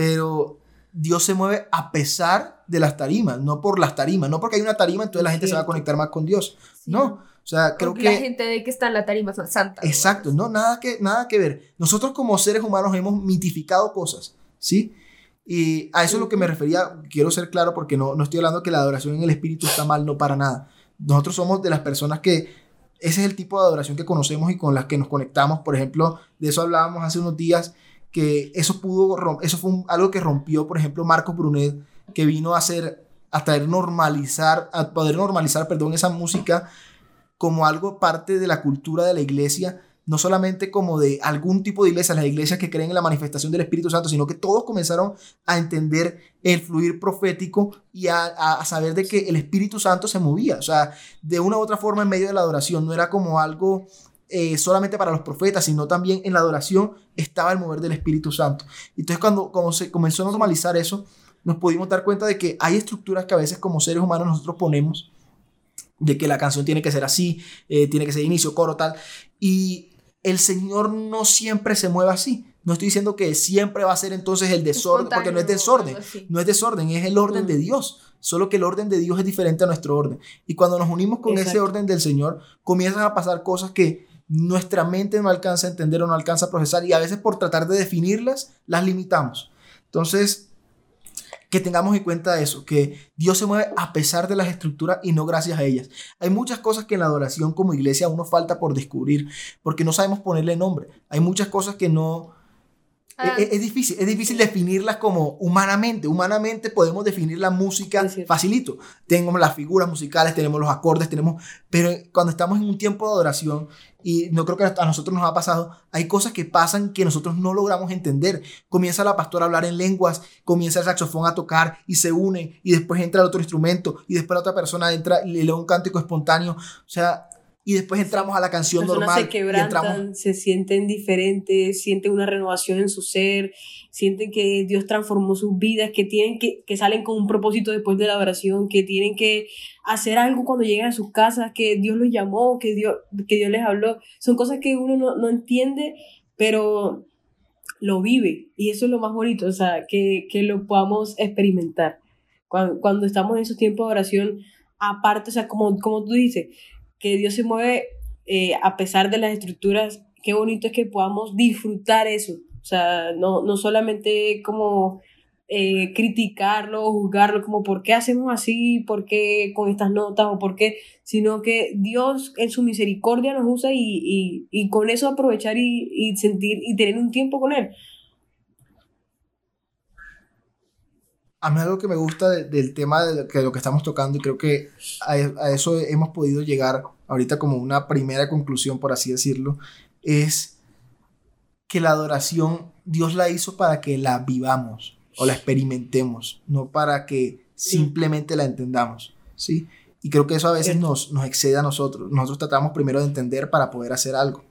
pero Dios se mueve a pesar de las tarimas, no por las tarimas, no porque hay una tarima, entonces la gente se va a conectar más con Dios. No, o sea, creo que... La gente de que está en la tarima es santa. Exacto, no, nada que, nada que ver. Nosotros como seres humanos hemos mitificado cosas, ¿sí? Y a eso es lo que me refería, quiero ser claro porque no, no estoy hablando que la adoración en el Espíritu está mal, no para nada. Alnosotros somos de las personas que ese es el tipo de adoración que conocemos y con las que nos conectamos. Por ejemplo, de eso hablábamos hace unos días que eso pudo, eso fue algo que rompió, por ejemplo, Marcos Brunet, que vino a hacer, a traer normalizar, a poder normalizar, perdón, esa música como algo parte de la cultura de la iglesia, no solamente como de algún tipo de iglesia, las iglesias que creen en la manifestación del Espíritu Santo, sino que todos comenzaron a entender el fluir profético y a, a, saber de que el Espíritu Santo se movía, o sea, de una u otra forma en medio de la adoración, no era como algo eh, solamente para los profetas, sino también en la adoración estaba el mover del Espíritu Santo. Entonces cuando, cuando se comenzó a normalizar eso, nos pudimos dar cuenta de que hay estructuras que a veces como seres humanos nosotros ponemos, de que la canción tiene que ser así, eh, tiene que ser inicio, coro, tal, y el Señor no siempre se mueve así. No estoy diciendo que siempre va a ser entonces el desorden, porque no es desorden, no es desorden, es el orden de Dios. Solo que el orden de Dios es diferente a nuestro orden. Y cuando nos unimos con ese orden del Señor, comienzan a pasar cosas que nuestra mente no alcanza a entender o no alcanza a procesar y a veces por tratar de definirlas las limitamos. Entonces, que tengamos en cuenta eso, que Dios se mueve a pesar de las estructuras y no gracias a ellas. Hay muchas cosas que en la adoración como iglesia aún falta por descubrir, porque no sabemos ponerle nombre. Hay muchas cosas que no, Ah. Es, difícil, es difícil definirlas como humanamente. Humanamente podemos definir la música facilito. Tenemos las figuras musicales, tenemos los acordes, tenemos... Pero cuando estamos en un tiempo de adoración, y no creo que a nosotros nos ha pasado, hay cosas que pasan que nosotros no logramos entender. Comienza la pastora a hablar en lenguas, comienza el saxofón a tocar y se une, y después entra el otro instrumento, y después la otra persona entra y le lee un cántico espontáneo. O sea, y después entramos a la canción normal. Se quebrantan, se sienten diferentes, sienten una renovación en su ser, sienten que Dios transformó sus vidas, que tienen que, que salen con un propósito después de la oración, que tienen que hacer algo cuando llegan a sus casas, que Dios los llamó, que Dios, que Dios les habló. Son cosas que uno no, no entiende, pero lo vive. Y eso es lo más bonito, o sea, que, que lo podamos experimentar. Cuando, cuando estamos en esos tiempos de oración, aparte, o sea, como, como tú dices, que Dios se mueve eh, a pesar de las estructuras, qué bonito es que podamos disfrutar eso. O sea, no, no solamente como eh, criticarlo juzgarlo como por qué hacemos así, por qué con estas notas o por qué, sino que Dios en su misericordia nos usa y, con eso aprovechar y, sentir y tener un tiempo con Él. A mí algo que me gusta del tema de lo, que, estamos tocando y creo que a, a eso hemos podido llegar ahorita como una primera conclusión, por así decirlo, es que la adoración Dios la hizo para que la vivamos o la experimentemos, no para que simplemente la entendamos, ¿sí? Y creo que eso a veces nos, nos excede a nosotros. Nosotros tratamos primero de entender para poder hacer algo.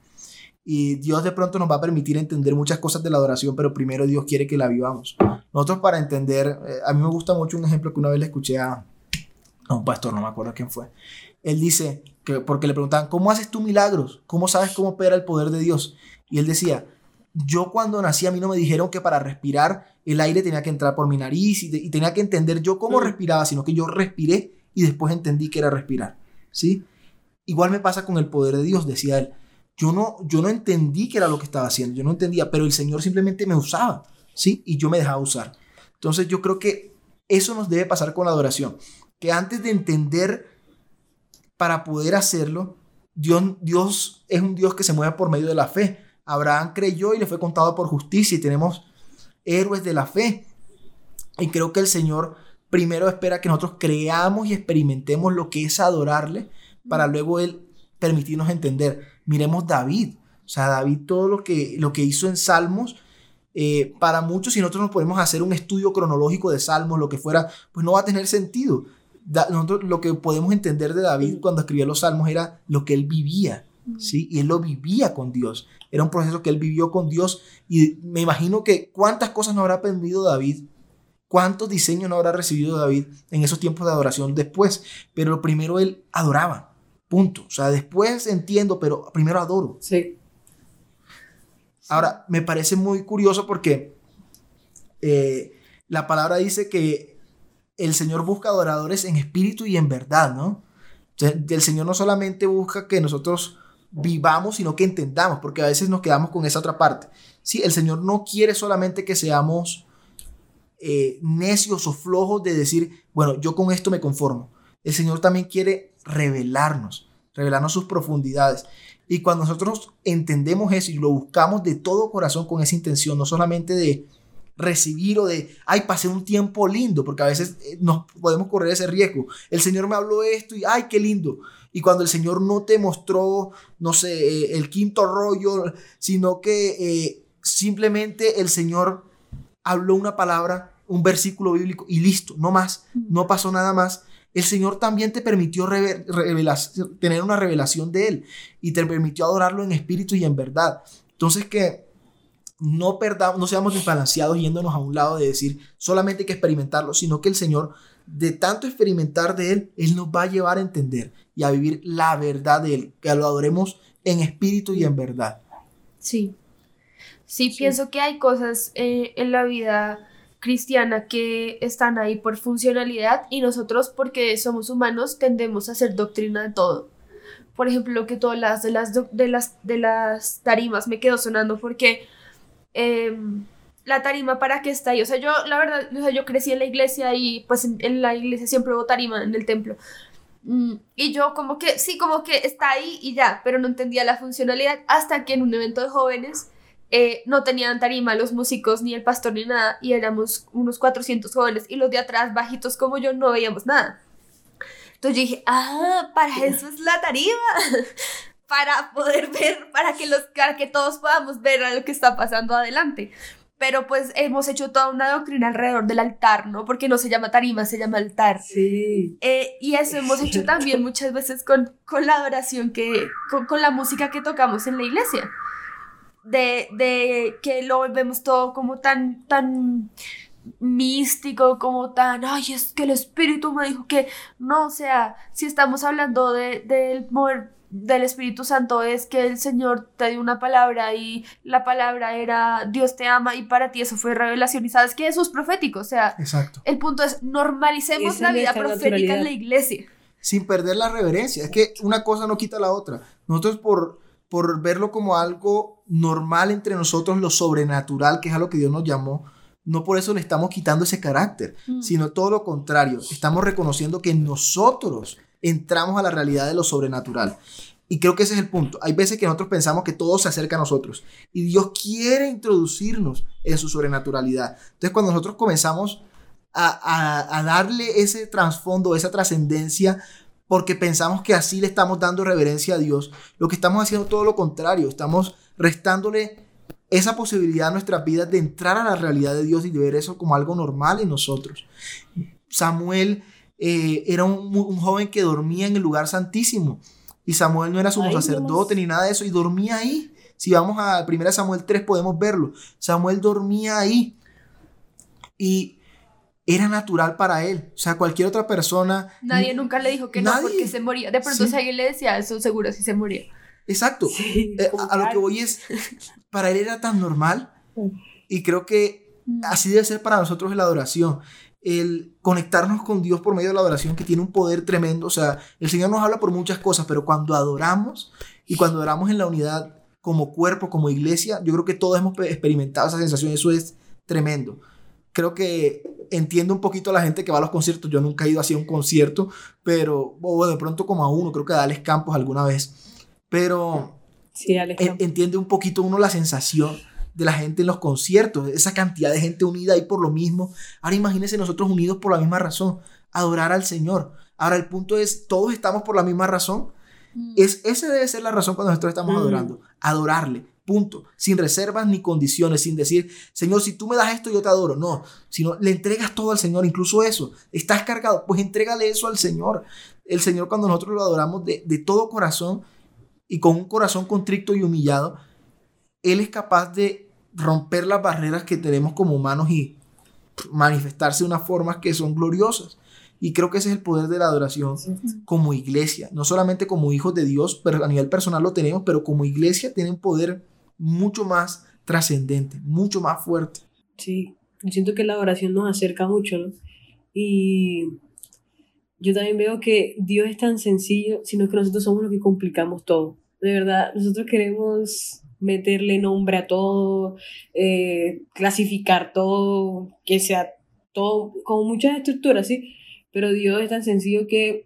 Y Dios de pronto nos va a permitir entender muchas cosas de la adoración, pero primero Dios quiere que la vivamos. Nosotros para entender, eh, a mí me gusta mucho un ejemplo que una vez le escuché a, a un pastor, no me acuerdo quién fue. Él dice, que, porque le preguntaban, ¿cómo haces tú milagros? ¿Cómo sabes cómo opera el poder de Dios? Y él decía, yo cuando nací a mí no me dijeron que para respirar el aire tenía que entrar por mi nariz y, tenía que entender yo cómo mm. respiraba, sino que yo respiré y después entendí que era respirar, ¿sí? Igual me pasa con el poder de Dios, decía él. Yo no, yo no entendí qué era lo que estaba haciendo, yo no entendía, pero el Señor simplemente me usaba, ¿sí? Y yo me dejaba usar. Entonces yo creo que eso nos debe pasar con la adoración, que antes de entender para poder hacerlo, Dios, Dios es un Dios que se mueve por medio de la fe. Abraham creyó y le fue contado por justicia y tenemos héroes de la fe. Y creo que el Señor primero espera que nosotros creamos y experimentemos lo que es adorarle para luego Él permitirnos entender. Miremos David. O sea, David todo lo que, lo que hizo en Salmos, eh, para muchos, si nosotros nos podemos hacer un estudio cronológico de Salmos, lo que fuera, pues no va a tener sentido. nosotros lo que podemos entender de David cuando escribía los Salmos era lo que él vivía. ¿sí? Y él lo vivía con Dios. Era un proceso que él vivió con Dios y me imagino que cuántas cosas no habrá aprendido David, cuántos diseños no habrá recibido David en esos tiempos de adoración después. Pero lo primero él adoraba, punto. O sea, después entiendo, pero primero adoro. Sí. Ahora, me parece muy curioso porque eh, la palabra dice que el Señor busca adoradores en espíritu y en verdad, ¿no? el Señor no solamente busca que nosotros vivamos, sino que entendamos, porque a veces nos quedamos con esa otra parte. Sí, el Señor no quiere solamente que seamos eh, necios o flojos de decir, bueno, yo con esto me conformo. El Señor también quiere revelarnos, revelarnos sus profundidades. Y cuando nosotros entendemos eso y lo buscamos de todo corazón con esa intención, no solamente de recibir o de, ay, pasé un tiempo lindo, porque a veces eh, nos podemos correr ese riesgo. El Señor me habló esto y, ay, qué lindo. Y cuando el Señor no te mostró, no sé, eh, el quinto rollo, sino que eh, simplemente el Señor habló una palabra, un versículo bíblico y listo, no más, no pasó nada más. El Señor también te permitió tener una revelación de Él y te permitió adorarlo en espíritu y en verdad. Entonces que no perdamos, no seamos desbalanceados yéndonos a un lado de decir solamente hay que experimentarlo, sino que el Señor, de tanto experimentar de Él, Él nos va a llevar a entender y a vivir la verdad de Él, que lo adoremos en espíritu y en verdad. Sí. Sí, pienso que hay cosas eh, en la vida cristiana que están ahí por funcionalidad y nosotros porque somos humanos tendemos a hacer doctrina de todo. Por ejemplo, lo que todas las de las de las de las tarimas me quedó sonando porque Em, la tarima para qué está ahí. O sea, yo, la verdad, o sea, yo crecí en la iglesia y pues en, la iglesia siempre hubo tarima en el templo. Mm, y yo como que, sí, como que está ahí y ya, pero no entendía la funcionalidad hasta que en un evento de jóvenes eh, no tenían tarima los músicos ni el pastor ni nada y éramos unos 400 jóvenes y los de atrás bajitos como yo no veíamos nada. Entonces yo dije, ah, para eso es la tarima. para poder ver, para que, los, que todos podamos ver a lo que está pasando adelante. Pero pues hemos hecho toda una doctrina alrededor del altar, ¿no? Porque no se llama tarima, se llama altar. Sí. Eh, y eso hemos hecho también muchas veces con, con la adoración que, con, con, la música que tocamos en la iglesia. De, de que lo vemos todo como tan, tan místico, como tan, ay, es que el espíritu me dijo que, no, o sea, si estamos hablando del de, mover del Espíritu Santo es que el Señor te dio una palabra y la palabra era Dios te ama y para ti eso fue revelación y sabes que eso es profético, o sea, Exacto. el punto es normalicemos la vida profética en la iglesia. Sin perder la reverencia, es que una cosa no quita la otra. Nosotros por, por verlo como algo normal entre nosotros, lo sobrenatural, que es a lo que Dios nos llamó, no por eso le estamos quitando ese carácter, Mm. sino todo lo contrario. Estamos reconociendo que nosotros entramos a la realidad de lo sobrenatural. Y creo que ese es el punto. Hay veces que nosotros pensamos que todo se acerca a nosotros y Dios quiere introducirnos en su sobrenaturalidad. Entonces cuando nosotros comenzamos a, a- a darle ese trasfondo, esa trascendencia, porque pensamos que así le estamos dando reverencia a Dios, lo que estamos haciendo es todo lo contrario, estamos restándole esa posibilidad a nuestras vidas de entrar a la realidad de Dios y de ver eso como algo normal en nosotros. Samuel eh, era un, un joven que dormía en el lugar santísimo y Samuel no era sumo Ahí sacerdote ni nada de eso y dormía ahí. Si vamos a 1 Samuel 3 podemos verlo. Samuel dormía ahí y era natural para él. O sea, cualquier otra persona... Nadie nunca le dijo que no porque se moría. De pronto Sí. si alguien le decía eso, seguro sí se moría. Exacto. Sí, Eh, a, a lo que, voy es, para él era tan normal Mm. y creo que así debe ser para nosotros la adoración. El conectarnos con Dios por medio de la adoración que tiene un poder tremendo. O sea, el Señor nos habla por muchas cosas, pero cuando adoramos y cuando adoramos en la unidad como cuerpo, como iglesia, yo creo que todos hemos pe- experimentado esa sensación. Eso es tremendo. Creo que entiendo un poquito a la gente que va a los conciertos. Yo nunca he ido así a un concierto, pero o de pronto como a uno, creo que a Dales Campos alguna vez. Pero Sí, Alex. en- entiende un poquito uno la sensación de la gente en los conciertos, esa cantidad de gente unida ahí por lo mismo. Ahora imagínense nosotros unidos por la misma razón, adorar al Señor. Ahora el punto es, todos estamos por la misma razón. Mm. Es, esa debe ser la razón cuando nosotros estamos Mm. adorando. Adorarle, punto. Sin reservas ni condiciones, sin decir, Señor, si tú me das esto, yo te adoro. No, sino le entregas todo al Señor, incluso eso. Estás cargado, pues entrégale eso al Señor. El Señor cuando nosotros lo adoramos de, de todo corazón y con un corazón contrito y humillado, Él es capaz de romper las barreras que tenemos como humanos y manifestarse de unas formas que son gloriosas. Y creo que ese es el poder de la adoración como iglesia, no solamente como hijos de Dios, pero a nivel personal lo tenemos, pero como iglesia tiene un poder mucho más trascendente, mucho más fuerte. Sí, yo siento que la oración nos acerca mucho, ¿no? Y yo también veo que Dios es tan sencillo, sino que nosotros somos los que complicamos todo. De verdad, nosotros queremos meterle nombre a todo, eh, clasificar todo, que sea todo, con muchas estructuras, ¿sí? Pero Dios es tan sencillo que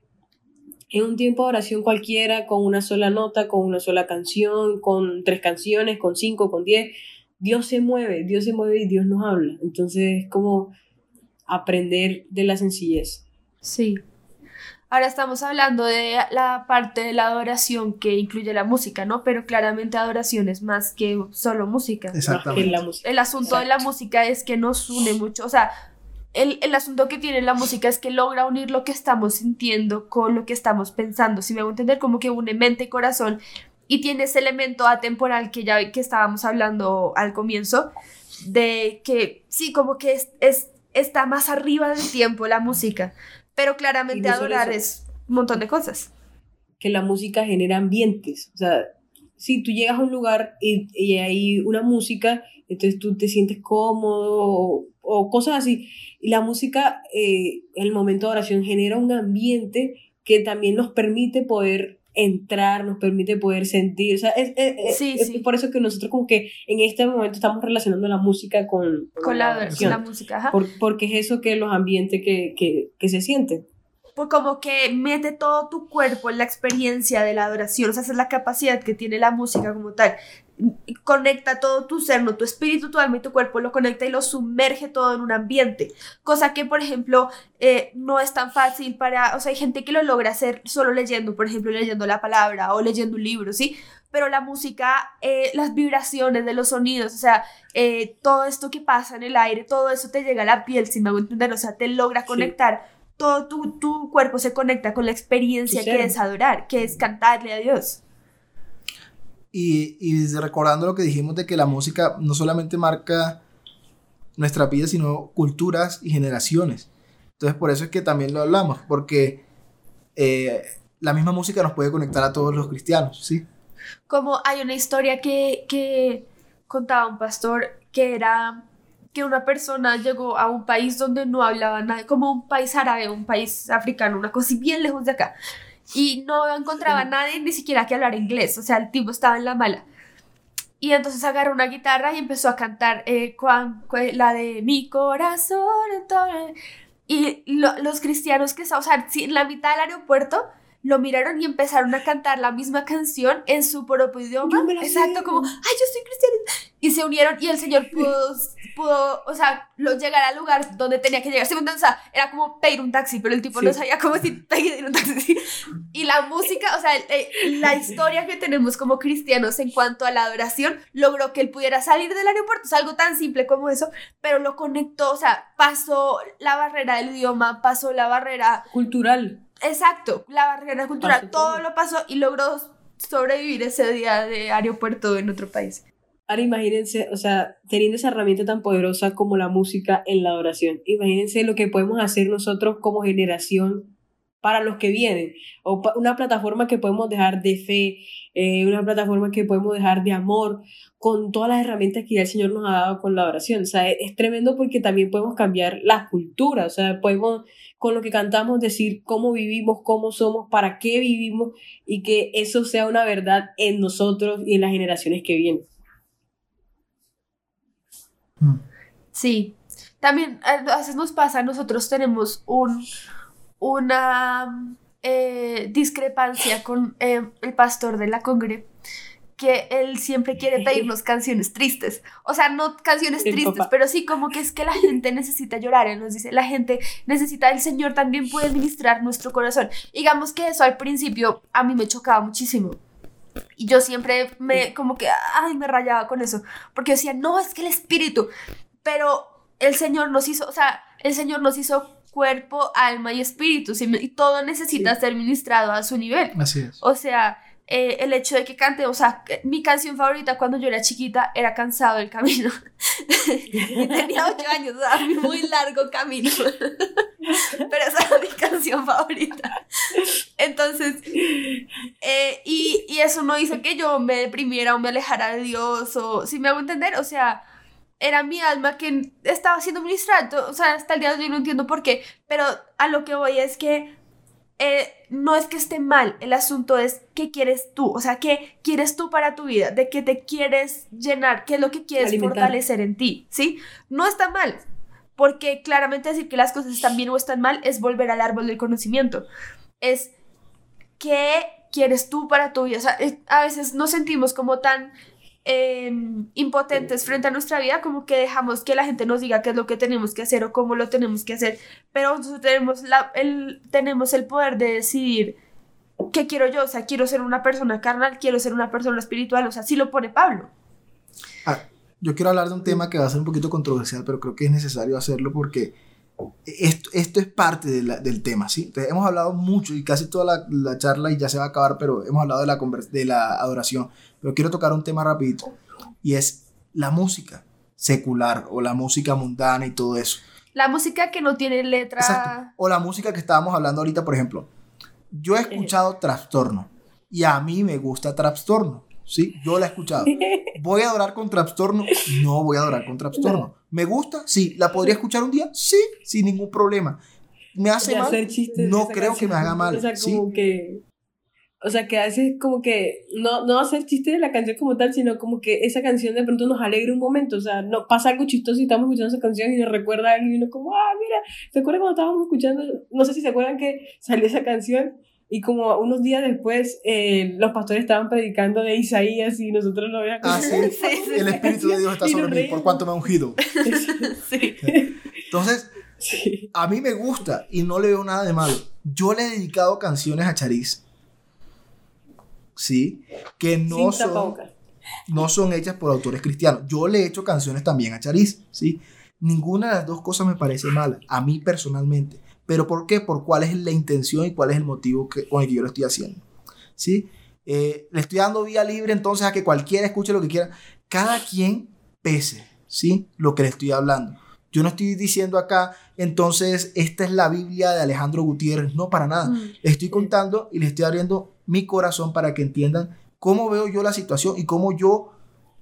en un tiempo de oración cualquiera, con una sola nota, con una sola canción, con tres canciones, con cinco, con diez, Dios se mueve, Dios se mueve y Dios nos habla. Entonces es como aprender de la sencillez. Sí. Ahora estamos hablando de la parte de la adoración que incluye la música, ¿no? Pero claramente adoración es más que solo música. Exactamente. El asunto de la música es que nos une mucho, o sea, el, el asunto que tiene la música es que logra unir lo que estamos sintiendo con lo que estamos pensando, si me hago entender, como que une mente y corazón y tiene ese elemento atemporal que ya que estábamos hablando al comienzo, de que sí, como que es, es- está más arriba del tiempo la música, pero claramente no adorar eso. es un montón de cosas. que la música genera ambientes. O sea, si tú llegas a un lugar y, y hay una música, entonces tú te sientes cómodo o, cosas así. Y la música eh, el momento de oración genera un ambiente que también nos permite poder entrar, nos permite poder sentir. O sea, es, es- es- Sí, es sí. por eso que nosotros como que en este momento estamos relacionando la música con, Con la, con oración. la música, ajá. Por- porque es eso que los ambientes que, que, que se sienten. pues como que mete todo tu cuerpo en la experiencia de la adoración, o sea, esa es la capacidad que tiene la música como tal. Conecta todo tu ser, no tu espíritu, tu alma y tu cuerpo, lo conecta y lo sumerge todo en un ambiente. Cosa que, por ejemplo, eh, no es tan fácil para, o sea, hay gente que lo logra hacer solo leyendo, por ejemplo, leyendo la palabra o leyendo un libro, ¿sí? Pero la música, eh, las vibraciones de los sonidos, o sea, eh, todo esto que pasa en el aire, todo eso te llega a la piel, si me hago entender, o sea, te logra Sí. conectar todo tu, tu cuerpo se conecta con la experiencia que es adorar, que es cantarle a Dios. Y, y recordando lo que dijimos de que la música no solamente marca nuestra vida, sino culturas y generaciones. Entonces por eso es que también lo hablamos, porque eh, la misma música nos puede conectar a todos los cristianos, ¿sí? Como hay una historia que, que contaba un pastor que era que una persona llegó a un país donde no hablaba nada, como un país árabe, un país africano, una cosa bien lejos de acá. Y no encontraba a nadie ni siquiera que hablara inglés, o sea, el tipo estaba en la mala. Y entonces agarró una guitarra y empezó a cantar eh, cuan- cu- la de mi corazón. entonces- Y lo- los cristianos que estaban, o sea, en la mitad del aeropuerto, lo miraron y empezaron a cantar la misma canción en su propio idioma. Exacto, como, ay, yo soy cristiano. Y se unieron y el Señor pudo, pudo o sea, lo, llegar al lugar donde tenía que llegar. ¿Sí me entiendes? O sea, era como pedir un taxi, pero el tipo no Sí. sabía cómo si pedir un taxi. Y la música, o sea, el- el- la historia que tenemos como cristianos en cuanto a la adoración logró que él pudiera salir del aeropuerto. Es algo tan simple como eso, pero lo conectó, o sea, pasó la barrera del idioma, pasó la barrera Cultural. Exacto, la barrera cultural, Pasó todo todo. lo pasó y logró sobrevivir ese día de aeropuerto en otro país. Ahora imagínense, o sea, teniendo esa herramienta tan poderosa como la música en la adoración, imagínense lo que podemos hacer nosotros como generación para los que vienen, o una plataforma que podemos dejar de fe, eh, una plataforma que podemos dejar de amor, con todas las herramientas que ya el Señor nos ha dado con la oración. O sea, es, es tremendo porque también podemos cambiar la cultura, o sea, podemos con lo que cantamos decir cómo vivimos, cómo somos, para qué vivimos y que eso sea una verdad en nosotros y en las generaciones que vienen. Sí, también a veces nos pasa, nosotros tenemos un, una eh, discrepancia con eh, el pastor de la congre, que él siempre quiere pedirnos canciones tristes, o sea, no canciones El tristes, papá. pero sí como que es que la gente necesita llorar, él nos dice, la gente necesita, el Señor también puede ministrar nuestro corazón. Digamos que eso al principio a mí me chocaba muchísimo. Y yo siempre me, como que, ay, me rayaba con eso. Porque yo decía, no, es que el espíritu. Pero el Señor nos hizo, o sea, el Señor nos hizo cuerpo, alma y espíritu. Y todo necesita Sí. ser ministrado a su nivel. Así es. O sea, eh, el hecho de que cante, o sea, mi canción favorita cuando yo era chiquita era Cansado del Camino. y tenía ocho años, o sea, muy largo camino. Pero esa era mi canción favorita. Entonces, eh, y, y eso no hizo que yo me deprimiera o me alejara de Dios, o si me hago entender, o sea, era mi alma que estaba siendo ministrada, o sea, hasta el día de hoy no entiendo por qué, pero a lo que voy es que eh, no es que esté mal, el asunto es qué quieres tú, o sea, qué quieres tú para tu vida, de qué te quieres llenar, qué es lo que quieres Alimentar. fortalecer en ti, ¿sí? No está mal, porque claramente decir que las cosas están bien o están mal es volver al árbol del conocimiento, es qué quieres tú para tu vida, o sea, es- a veces nos sentimos como tan eh, impotentes frente a nuestra vida, como que dejamos que la gente nos diga qué es lo que tenemos que hacer o cómo lo tenemos que hacer, pero nosotros tenemos, la, el, tenemos el poder de decidir qué quiero yo, o sea, quiero ser una persona carnal, quiero ser una persona espiritual, o sea, así lo pone Pablo. Ah, yo quiero hablar de un tema que va a ser un poquito controversial, pero creo que es necesario hacerlo porque esto, esto es parte de la- del tema, ¿sí? Entonces, hemos hablado mucho y casi toda la, la charla y ya se va a acabar, pero hemos hablado de la, de la adoración. Pero quiero tocar un tema rapidito y es la música secular o la música mundana y todo eso. La música que no tiene letra... Exacto. O la música que estábamos hablando ahorita, por ejemplo. Yo he escuchado Trastorno y a mí me gusta Trastorno, ¿sí? Yo la he escuchado. ¿Voy a adorar con Trastorno? No voy a adorar con Trastorno. ¿Me gusta? Sí. ¿La podría escuchar un día? Sí, sin ningún problema. ¿Me hace mal? No creo que me haga mal, O sea, ¿sí? como que. O sea, que a veces como que no, no hacer chistes de la canción como tal, sino como que esa canción de pronto nos alegra un momento. O sea, no pasa algo chistoso y estamos escuchando esa canción y nos recuerda a alguien y uno como, ah, mira, ¿se acuerdan cuando estábamos escuchando? No sé si se acuerdan que salió esa canción y como unos días después eh, los pastores estaban predicando de Isaías y nosotros lo veíamos. Ah, sí. Sí, sí, El Espíritu de Dios está sobre mí, por cuanto me ha ungido. Entonces, a mí me gusta y no le veo nada de malo. Yo le he dedicado canciones a Chariz. ¿Sí? Que no Sin son, tapabocas. no son hechas por autores cristianos. Yo le he hecho canciones también a Chariz. ¿Sí? Ninguna de las dos cosas me parece mala, a mí personalmente. ¿Pero por qué? Por cuál es la intención y cuál es el motivo que, con el que yo lo estoy haciendo. ¿Sí? Eh, le estoy dando vía libre entonces a que cualquiera escuche lo que quiera. Cada quien pese, ¿sí? Lo que le estoy hablando. Yo no estoy diciendo acá, entonces, esta es la Biblia de Alejandro Gutiérrez. No, para nada. Mm. Les estoy contando y les estoy abriendo mi corazón para que entiendan cómo veo yo la situación y cómo yo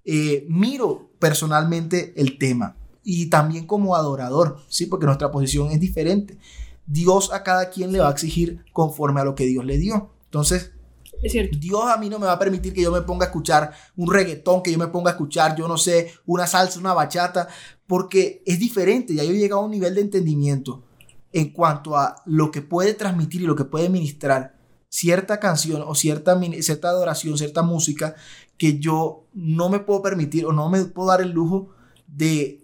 eh, miro personalmente el tema. Y también como adorador, ¿sí? Porque nuestra posición es diferente. Dios a cada quien le va a exigir conforme a lo que Dios le dio. Entonces, Es cierto. Dios a mí no me va a permitir que yo me ponga a escuchar un reggaetón, que yo me ponga a escuchar, yo no sé, una salsa, una bachata, porque es diferente. Ya yo he llegado a un nivel de entendimiento en cuanto a lo que puede transmitir y lo que puede ministrar cierta canción o cierta, cierta adoración, cierta música, que yo no me puedo permitir o no me puedo dar el lujo de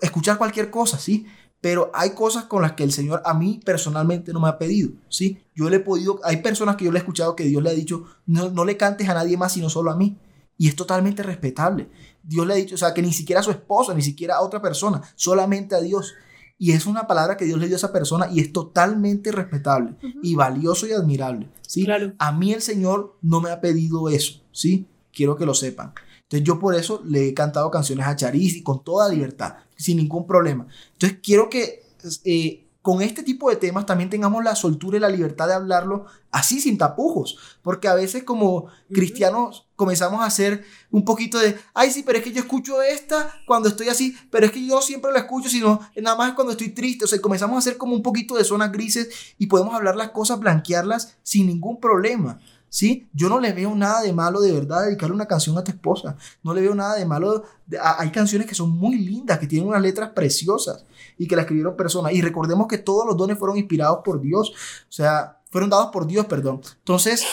escuchar cualquier cosa, ¿sí? Pero hay cosas con las que el Señor a mí personalmente no me ha pedido, ¿sí? Yo le he podido, hay personas que yo le he escuchado que Dios le ha dicho, no, no le cantes a nadie más sino solo a mí. Y es totalmente respetable. Dios le ha dicho, o sea, que ni siquiera a su esposa, ni siquiera a otra persona, solamente a Dios. Y es una palabra que Dios le dio a esa persona y es totalmente respetable y valioso y admirable. ¿sí? Claro. A mí el Señor no me ha pedido eso, ¿sí? Quiero que lo sepan. Entonces yo por eso le he cantado canciones a Charis y con toda libertad, sin ningún problema. Entonces quiero que eh, con este tipo de temas también tengamos la soltura y la libertad de hablarlo así sin tapujos, porque a veces como cristianos comenzamos a hacer un poquito de, ay sí, pero es que yo escucho esta cuando estoy así, pero es que yo siempre la escucho, sino nada más cuando estoy triste, o sea, comenzamos a hacer como un poquito de zonas grises y podemos hablar las cosas, blanquearlas sin ningún problema. ¿Sí? Yo no le veo nada de malo de verdad dedicarle una canción a tu esposa. No le veo nada de malo. hay canciones que son muy lindas, que tienen unas letras preciosas y que la escribieron personas. Y recordemos que todos los dones fueron inspirados por Dios. O sea, fueron dados por Dios, perdón. Entonces,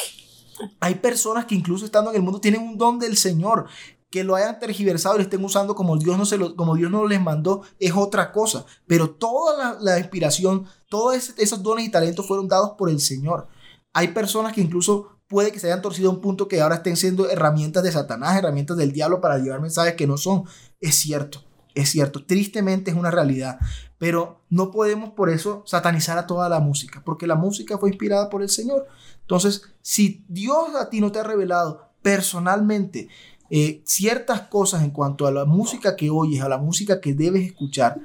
hay personas que incluso estando en el mundo tienen un don del Señor. Que lo hayan tergiversado y lo estén usando como Dios no, se lo, como Dios no les mandó es otra cosa. Pero toda la, la inspiración, todos esos dones y talentos fueron dados por el Señor. Hay personas que incluso puede que se hayan torcido a un punto que ahora estén siendo herramientas de Satanás, herramientas del diablo para llevar mensajes que no son. Es cierto, es cierto, tristemente es una realidad, pero no podemos por eso satanizar a toda la música, porque la música fue inspirada por el Señor. Entonces, si Dios a ti no te ha revelado personalmente eh, ciertas cosas en cuanto a la música que oyes, a la música que debes escuchar,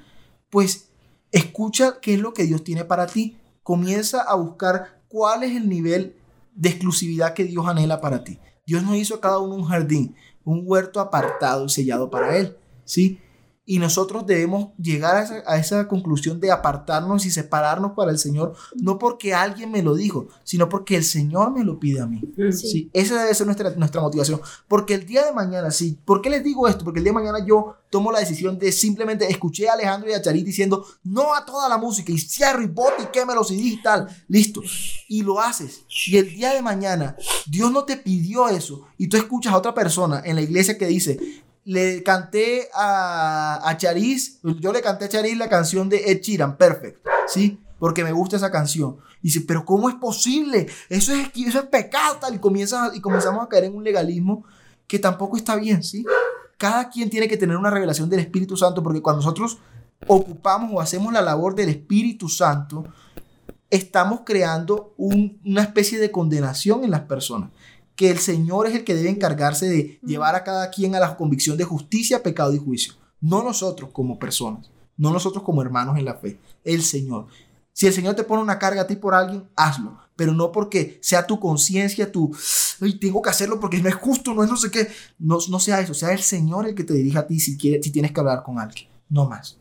pues escucha qué es lo que Dios tiene para ti. Comienza a buscar cuál es el nivel de exclusividad que Dios anhela para ti. Dios nos hizo a cada uno un jardín, un huerto apartado y sellado para Él, ¿sí? Y nosotros debemos llegar a esa, conclusión de apartarnos y separarnos para el Señor, no porque alguien me lo dijo, sino porque el Señor me lo pide a mí. Sí. Esa debe ser nuestra, nuestra motivación. Porque el día de mañana, sí, ¿por qué les digo esto? Porque el día de mañana yo tomo la decisión de simplemente escuché a Alejandro y a Charit diciendo no a toda la música y cierro y bote y quémelo y digital. Listo. Y lo haces. Y el día de mañana Dios no te pidió eso y tú escuchas a otra persona en la iglesia que dice le canté a, a Charis, yo le canté a Charis la canción de Ed Sheeran, Perfect, ¿sí? Porque me gusta esa canción. Y dice, pero ¿cómo es posible? Eso es, eso es pecado, tal. Y, comienza, y comenzamos a caer en un legalismo que tampoco está bien, ¿sí? Cada quien tiene que tener una revelación del Espíritu Santo, porque cuando nosotros ocupamos o hacemos la labor del Espíritu Santo, estamos creando una especie de condenación en las personas que el Señor es el que debe encargarse de llevar a cada quien a la convicción de justicia, pecado y juicio. No nosotros como personas, no nosotros como hermanos en la fe, el Señor. Si el Señor te pone una carga a ti por alguien, hazlo, pero no porque sea tu conciencia, tu, tengo que hacerlo porque no es justo, no es no sé qué, no, no sea eso, sea el Señor el que te dirija a ti si, quiere, si tienes que hablar con alguien, no más.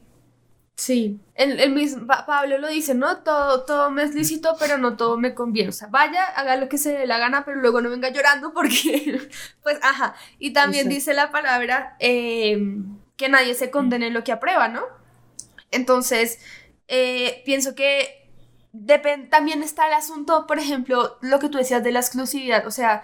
Sí, el, mismo Pablo lo dice, ¿no? Todo, todo me es lícito, pero no todo me conviene. O sea, vaya, haga lo que se dé la gana, pero luego no venga llorando porque, pues, ajá. Y también dice la palabra em, que nadie se condene en lo que aprueba, ¿no? Entonces, eh, pienso que también está el asunto, por ejemplo, lo que tú decías de la exclusividad. O sea,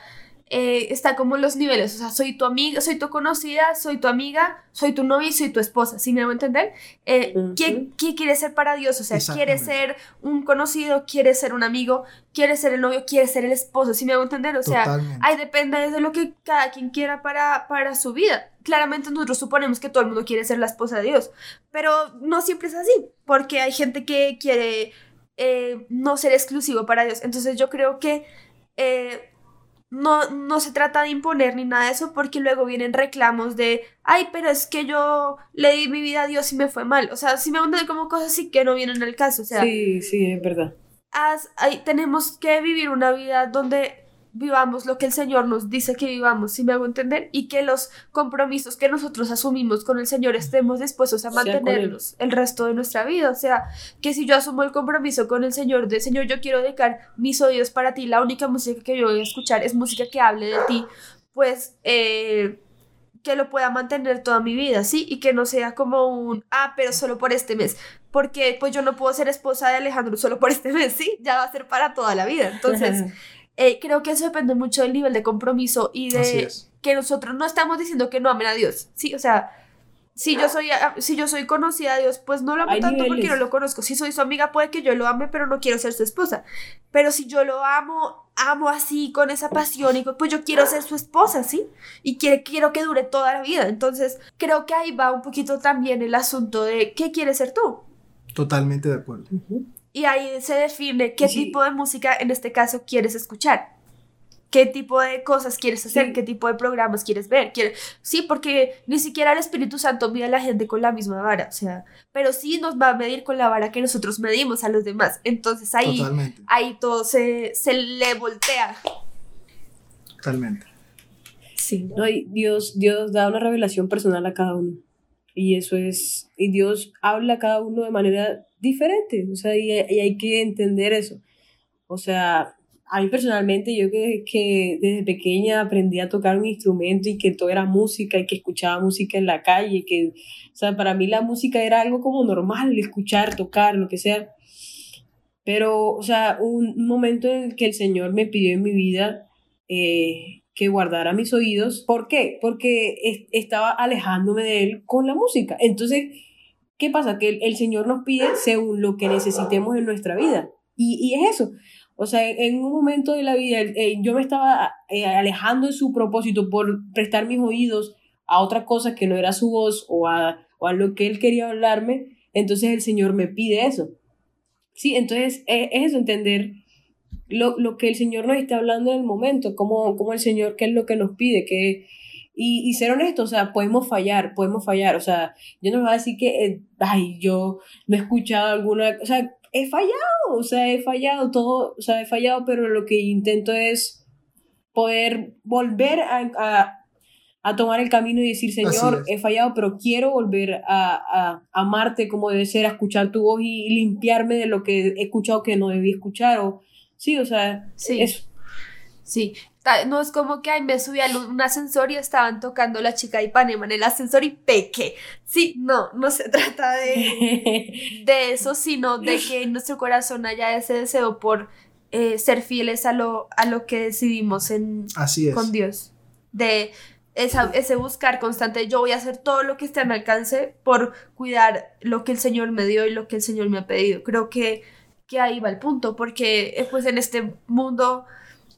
eh, está como los niveles, o sea, soy tu amiga, soy tu conocida, soy tu amiga, soy tu novia y soy tu esposa, ¿sí me hago entender? Eh, ¿qué, quiere ser para Dios? O sea, quiere ser un conocido, quiere ser un amigo, quiere ser el novio, quiere ser el esposo, ¿sí me hago entender? O sea, ahí depende de lo que cada quien quiera para, para su vida. Claramente nosotros suponemos que todo el mundo quiere ser la esposa de Dios, pero no siempre es así, porque hay gente que quiere eh, no ser exclusivo para Dios. Entonces yo creo que no, no se trata de imponer ni nada de eso, porque luego vienen reclamos de, ay, pero es que yo le di mi vida a Dios y me fue mal. O sea, si me de como cosas así que no vienen al caso. O sea, sí, sí, es verdad. tenemos que vivir una vida donde vivamos lo que el Señor nos dice que vivamos, si me hago entender, y que los compromisos que nosotros asumimos con el Señor estemos dispuestos a mantenerlos el resto de nuestra vida. O sea, que si yo asumo el compromiso con el Señor de Señor, yo quiero dedicar mis oídos para ti, la única música que yo voy a escuchar es música que hable de ti, pues eh, que lo pueda mantener toda mi vida, ¿sí? Y que no sea como un, ah, pero solo por este mes, porque pues yo no puedo ser esposa de Alejandro solo por este mes, ¿sí? Ya va a ser para toda la vida. Entonces, eh, creo que eso depende mucho del nivel de compromiso y de que nosotros no estamos diciendo que no amen a Dios, ¿sí? O sea, si yo soy, ah, si yo soy conocida de Dios, pues no lo amo Hay tanto porque niveles. no lo conozco. Si soy su amiga, puede que yo lo ame, pero no quiero ser su esposa. Pero si yo lo amo, amo así, con esa pasión, y pues yo quiero ser su esposa, ¿sí? Y quiero, quiero que dure toda la vida. Entonces, creo que ahí va un poquito también el asunto de qué quieres ser tú. Totalmente de acuerdo. Ujú. Y ahí se define qué Sí. tipo de música, en este caso, quieres escuchar. ¿Qué tipo de cosas quieres hacer? Sí. ¿Qué tipo de programas quieres ver? Quiere- Sí, porque ni siquiera el Espíritu Santo mide a la gente con la misma vara, o sea, pero sí nos va a medir con la vara que nosotros medimos a los demás. Entonces ahí, Totalmente. ahí todo se, se le voltea. Totalmente. Sí. No, y Dios, Dios da una revelación personal a cada uno. Y eso es, y Dios habla a cada uno de manera diferente. O sea, y, y hay que entender eso. O sea, a mí personalmente, yo que, que desde pequeña aprendí a tocar un instrumento y que todo era música y que escuchaba música en la calle, que, o sea, para mí la música era algo como normal, escuchar, tocar, lo que sea. Pero, o sea, un, un momento en el que el Señor me pidió en mi vida eh, que guardara mis oídos. ¿Por qué? Porque es- estaba alejándome de Él con la música. Entonces, ¿qué pasa? Que el, Señor nos pide según lo que necesitemos en nuestra vida. Y, y es eso. O sea, en un momento de la vida eh, yo me estaba eh, alejando de su propósito por prestar mis oídos a otra cosa que no era su voz o a, o a lo que Él quería hablarme. Entonces el Señor me pide eso. Sí, entonces eh, es eso, entender lo, lo que el Señor nos está hablando en el momento, como, como el Señor, qué es lo que nos pide, que, y, y ser honestos, o sea, podemos fallar, podemos fallar, o sea, yo no me voy a decir que, eh, ay, yo no he escuchado alguna, o sea, he fallado, o sea, he fallado todo, o sea, he fallado, pero lo que intento es poder volver a, a, a tomar el camino y decir, Señor, he fallado, pero quiero volver a, a amarte como debe ser, a escuchar tu voz y, y limpiarme de lo que he escuchado que no debí escuchar, o sí, o sea, Sí. eso. Sí, no es como que ay, me subí a un ascensor y estaban tocando la chica de Ipanema en el ascensor y pequé. Sí, no, no se trata de, de eso, sino de que en nuestro corazón haya ese deseo por eh, ser fieles a lo, a lo que decidimos en, Así es. con Dios. De esa- ese buscar constante, yo voy a hacer todo lo que esté a mi alcance por cuidar lo que el Señor me dio y lo que el Señor me ha pedido. Creo que, que ahí va el punto, porque pues en este mundo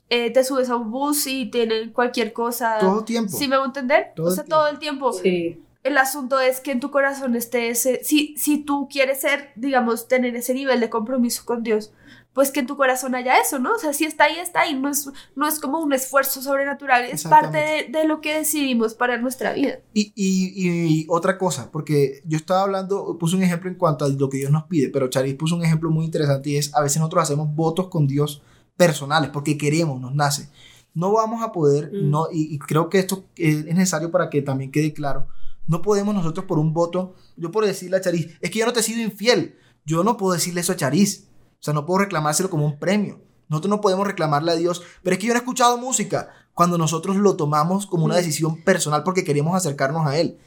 eh, te subes a un bus y tienen cualquier cosa. Todo tiempo. ¿Sí me voy a entender? Todo o el sea, tiempo. todo el tiempo. Sí. El asunto es que en tu corazón esté ese, si, si tú quieres ser, digamos, tener ese nivel de compromiso con Dios, pues que en tu corazón haya eso, ¿no? O sea, si está ahí, está ahí, no es, no es como un esfuerzo sobrenatural, es parte de, de lo que decidimos para nuestra vida. Y, y, y otra cosa, porque yo estaba hablando, puse un ejemplo en cuanto a lo que Dios nos pide, pero Charis puso un ejemplo muy interesante y es, a veces nosotros hacemos votos con Dios personales, porque queremos, nos nace. No vamos a poder, Mm. no, y, y creo que esto es necesario para que también quede claro, no podemos nosotros por un voto, yo por decirle a Charis, es que yo no te he sido infiel, yo no puedo decirle eso a Charis, sea, no puedo reclamárselo como un premio. Nosotros no podemos reclamarle a Dios, pero es que yo no he escuchado música cuando nosotros lo tomamos como una Mm. decisión personal porque queremos acercarnos a Él.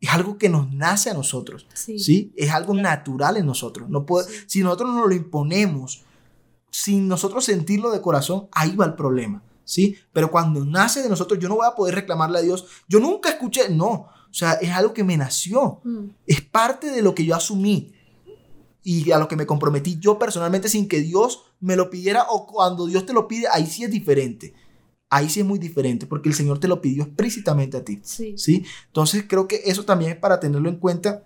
Es algo que nos nace a nosotros, Sí. ¿sí? Es algo natural en nosotros. No puede, Sí. Si nosotros nos lo imponemos sin nosotros sentirlo de corazón, ahí va el problema, ¿sí? Pero cuando nace de nosotros, yo no voy a poder reclamarle a Dios. Yo nunca escuché, no. O sea, es algo que me nació. Mm. Es parte de lo que yo asumí y a lo que me comprometí yo personalmente sin que Dios me lo pidiera o cuando Dios te lo pide, ahí sí es diferente. Ahí sí es muy diferente porque el Señor te lo pidió explícitamente a ti. Sí. ¿sí? Entonces creo que eso también es para tenerlo en cuenta.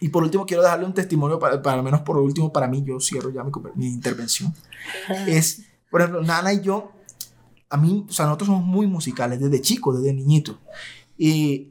Y por último quiero dejarle un testimonio, para, para al menos por último para mí, yo cierro ya mi, mi intervención. Es, por ejemplo, Nana y yo, a mí, o sea, nosotros somos muy musicales desde chicos, desde niñitos. Y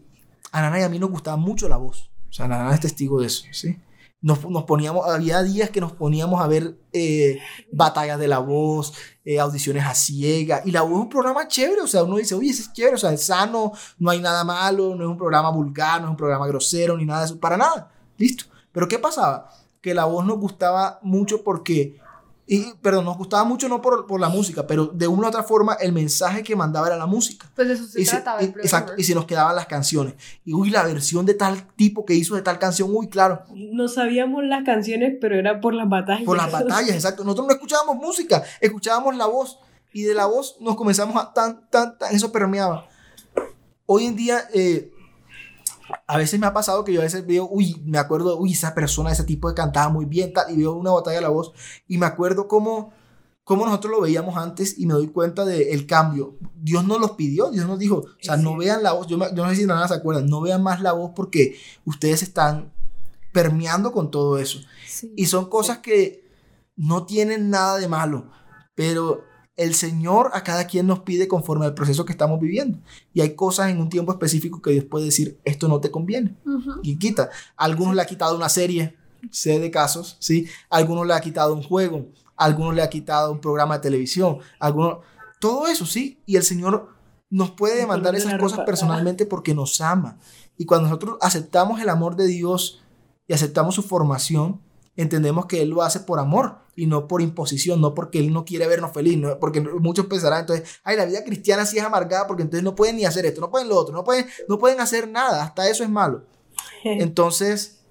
a Nana y a mí nos gustaba mucho la voz. O sea, Nana es testigo de eso, ¿sí? Nos, nos, poníamos, había días que nos poníamos a ver eh, batallas de la voz, eh, audiciones a ciega, y la voz es un programa chévere, o sea, uno dice, oye, ese es chévere, o sea, es sano, no hay nada malo, no es un programa vulgar, no es un programa grosero, ni nada de eso, para nada, listo. Pero ¿qué pasaba? Que la voz nos gustaba mucho porque y, perdón, nos gustaba mucho no por, por, la música, pero de una u otra forma el mensaje que mandaba era la música. Pues eso se y trataba se, y, exacto, y se nos quedaban las canciones. Y uy, la versión de tal tipo que hizo de tal canción, uy, claro. No sabíamos las canciones, pero era por las batallas. Por las batallas, exacto. Nosotros no escuchábamos música, escuchábamos la voz. Y de la voz nos comenzamos a tan, tan, tan, eso permeaba. Hoy en día, eh, a veces me ha pasado que yo a veces veo, uy, me acuerdo, uy, esa persona, ese tipo de cantaba muy bien, tal, y veo una batalla de la voz, y me acuerdo cómo, cómo nosotros lo veíamos antes, y me doy cuenta del cambio. Dios nos los pidió, Dios nos dijo, o sea, no vean la voz, yo, yo no sé si nada se acuerdan, no vean más la voz porque ustedes están permeando con todo eso. Sí. Y son cosas que no tienen nada de malo, pero el Señor a cada quien nos pide conforme al proceso que estamos viviendo. Y hay cosas en un tiempo específico que Dios puede decir, esto no te conviene. Uh -huh. Y quita. Algunos le ha quitado una serie, sé de casos, ¿sí? Algunos le ha quitado un juego, algunos le ha quitado un programa de televisión, algunos... Todo eso, ¿sí? Y el Señor nos puede demandar esas cosas personalmente porque nos ama. Y cuando nosotros aceptamos el amor de Dios y aceptamos su formación, entendemos que Él lo hace por amor y no por imposición, no porque Él no quiere vernos feliz, no, porque muchos pensarán entonces, ay, la vida cristiana sí es amargada porque entonces no pueden ni hacer esto, no pueden lo otro, no pueden, no pueden hacer nada, hasta eso es malo. Entonces,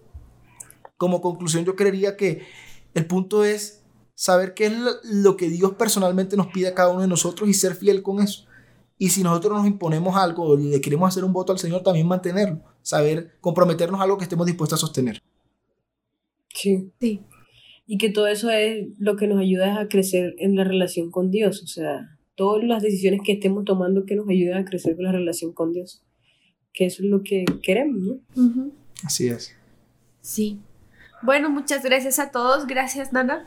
como conclusión, yo creería que el punto es saber qué es lo que Dios personalmente nos pide a cada uno de nosotros y ser fiel con eso. Y si nosotros nos imponemos algo y le queremos hacer un voto al Señor, también mantenerlo, saber comprometernos a algo que estemos dispuestos a sostener. Sí. Sí. Y que todo eso es lo que nos ayuda a crecer en la relación con Dios. O sea, todas las decisiones que estemos tomando que nos ayuden a crecer con la relación con Dios. Que eso es lo que queremos, ¿no? Uh -huh. Así es. Sí. Bueno, muchas gracias a todos. Gracias, Nana.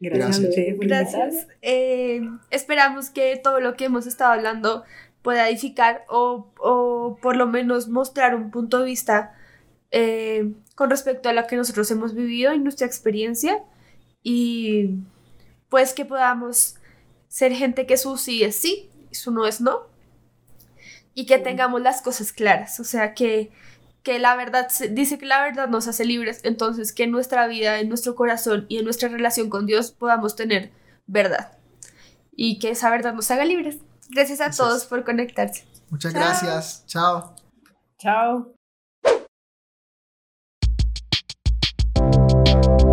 Gracias. Gracias. gracias. Eh, esperamos que todo lo que hemos estado hablando pueda edificar o, o por lo menos mostrar un punto de vista eh, con respecto a lo que nosotros hemos vivido y nuestra experiencia y pues que podamos ser gente que su sí es sí y su no es no y que tengamos las cosas claras, o sea que, que la verdad, dice que la verdad nos hace libres, entonces que en nuestra vida, en nuestro corazón y en nuestra relación con Dios podamos tener verdad y que esa verdad nos haga libres. Gracias a Gracias. todos por conectarse. Muchas Chao. gracias. Chao. Chao.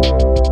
Thank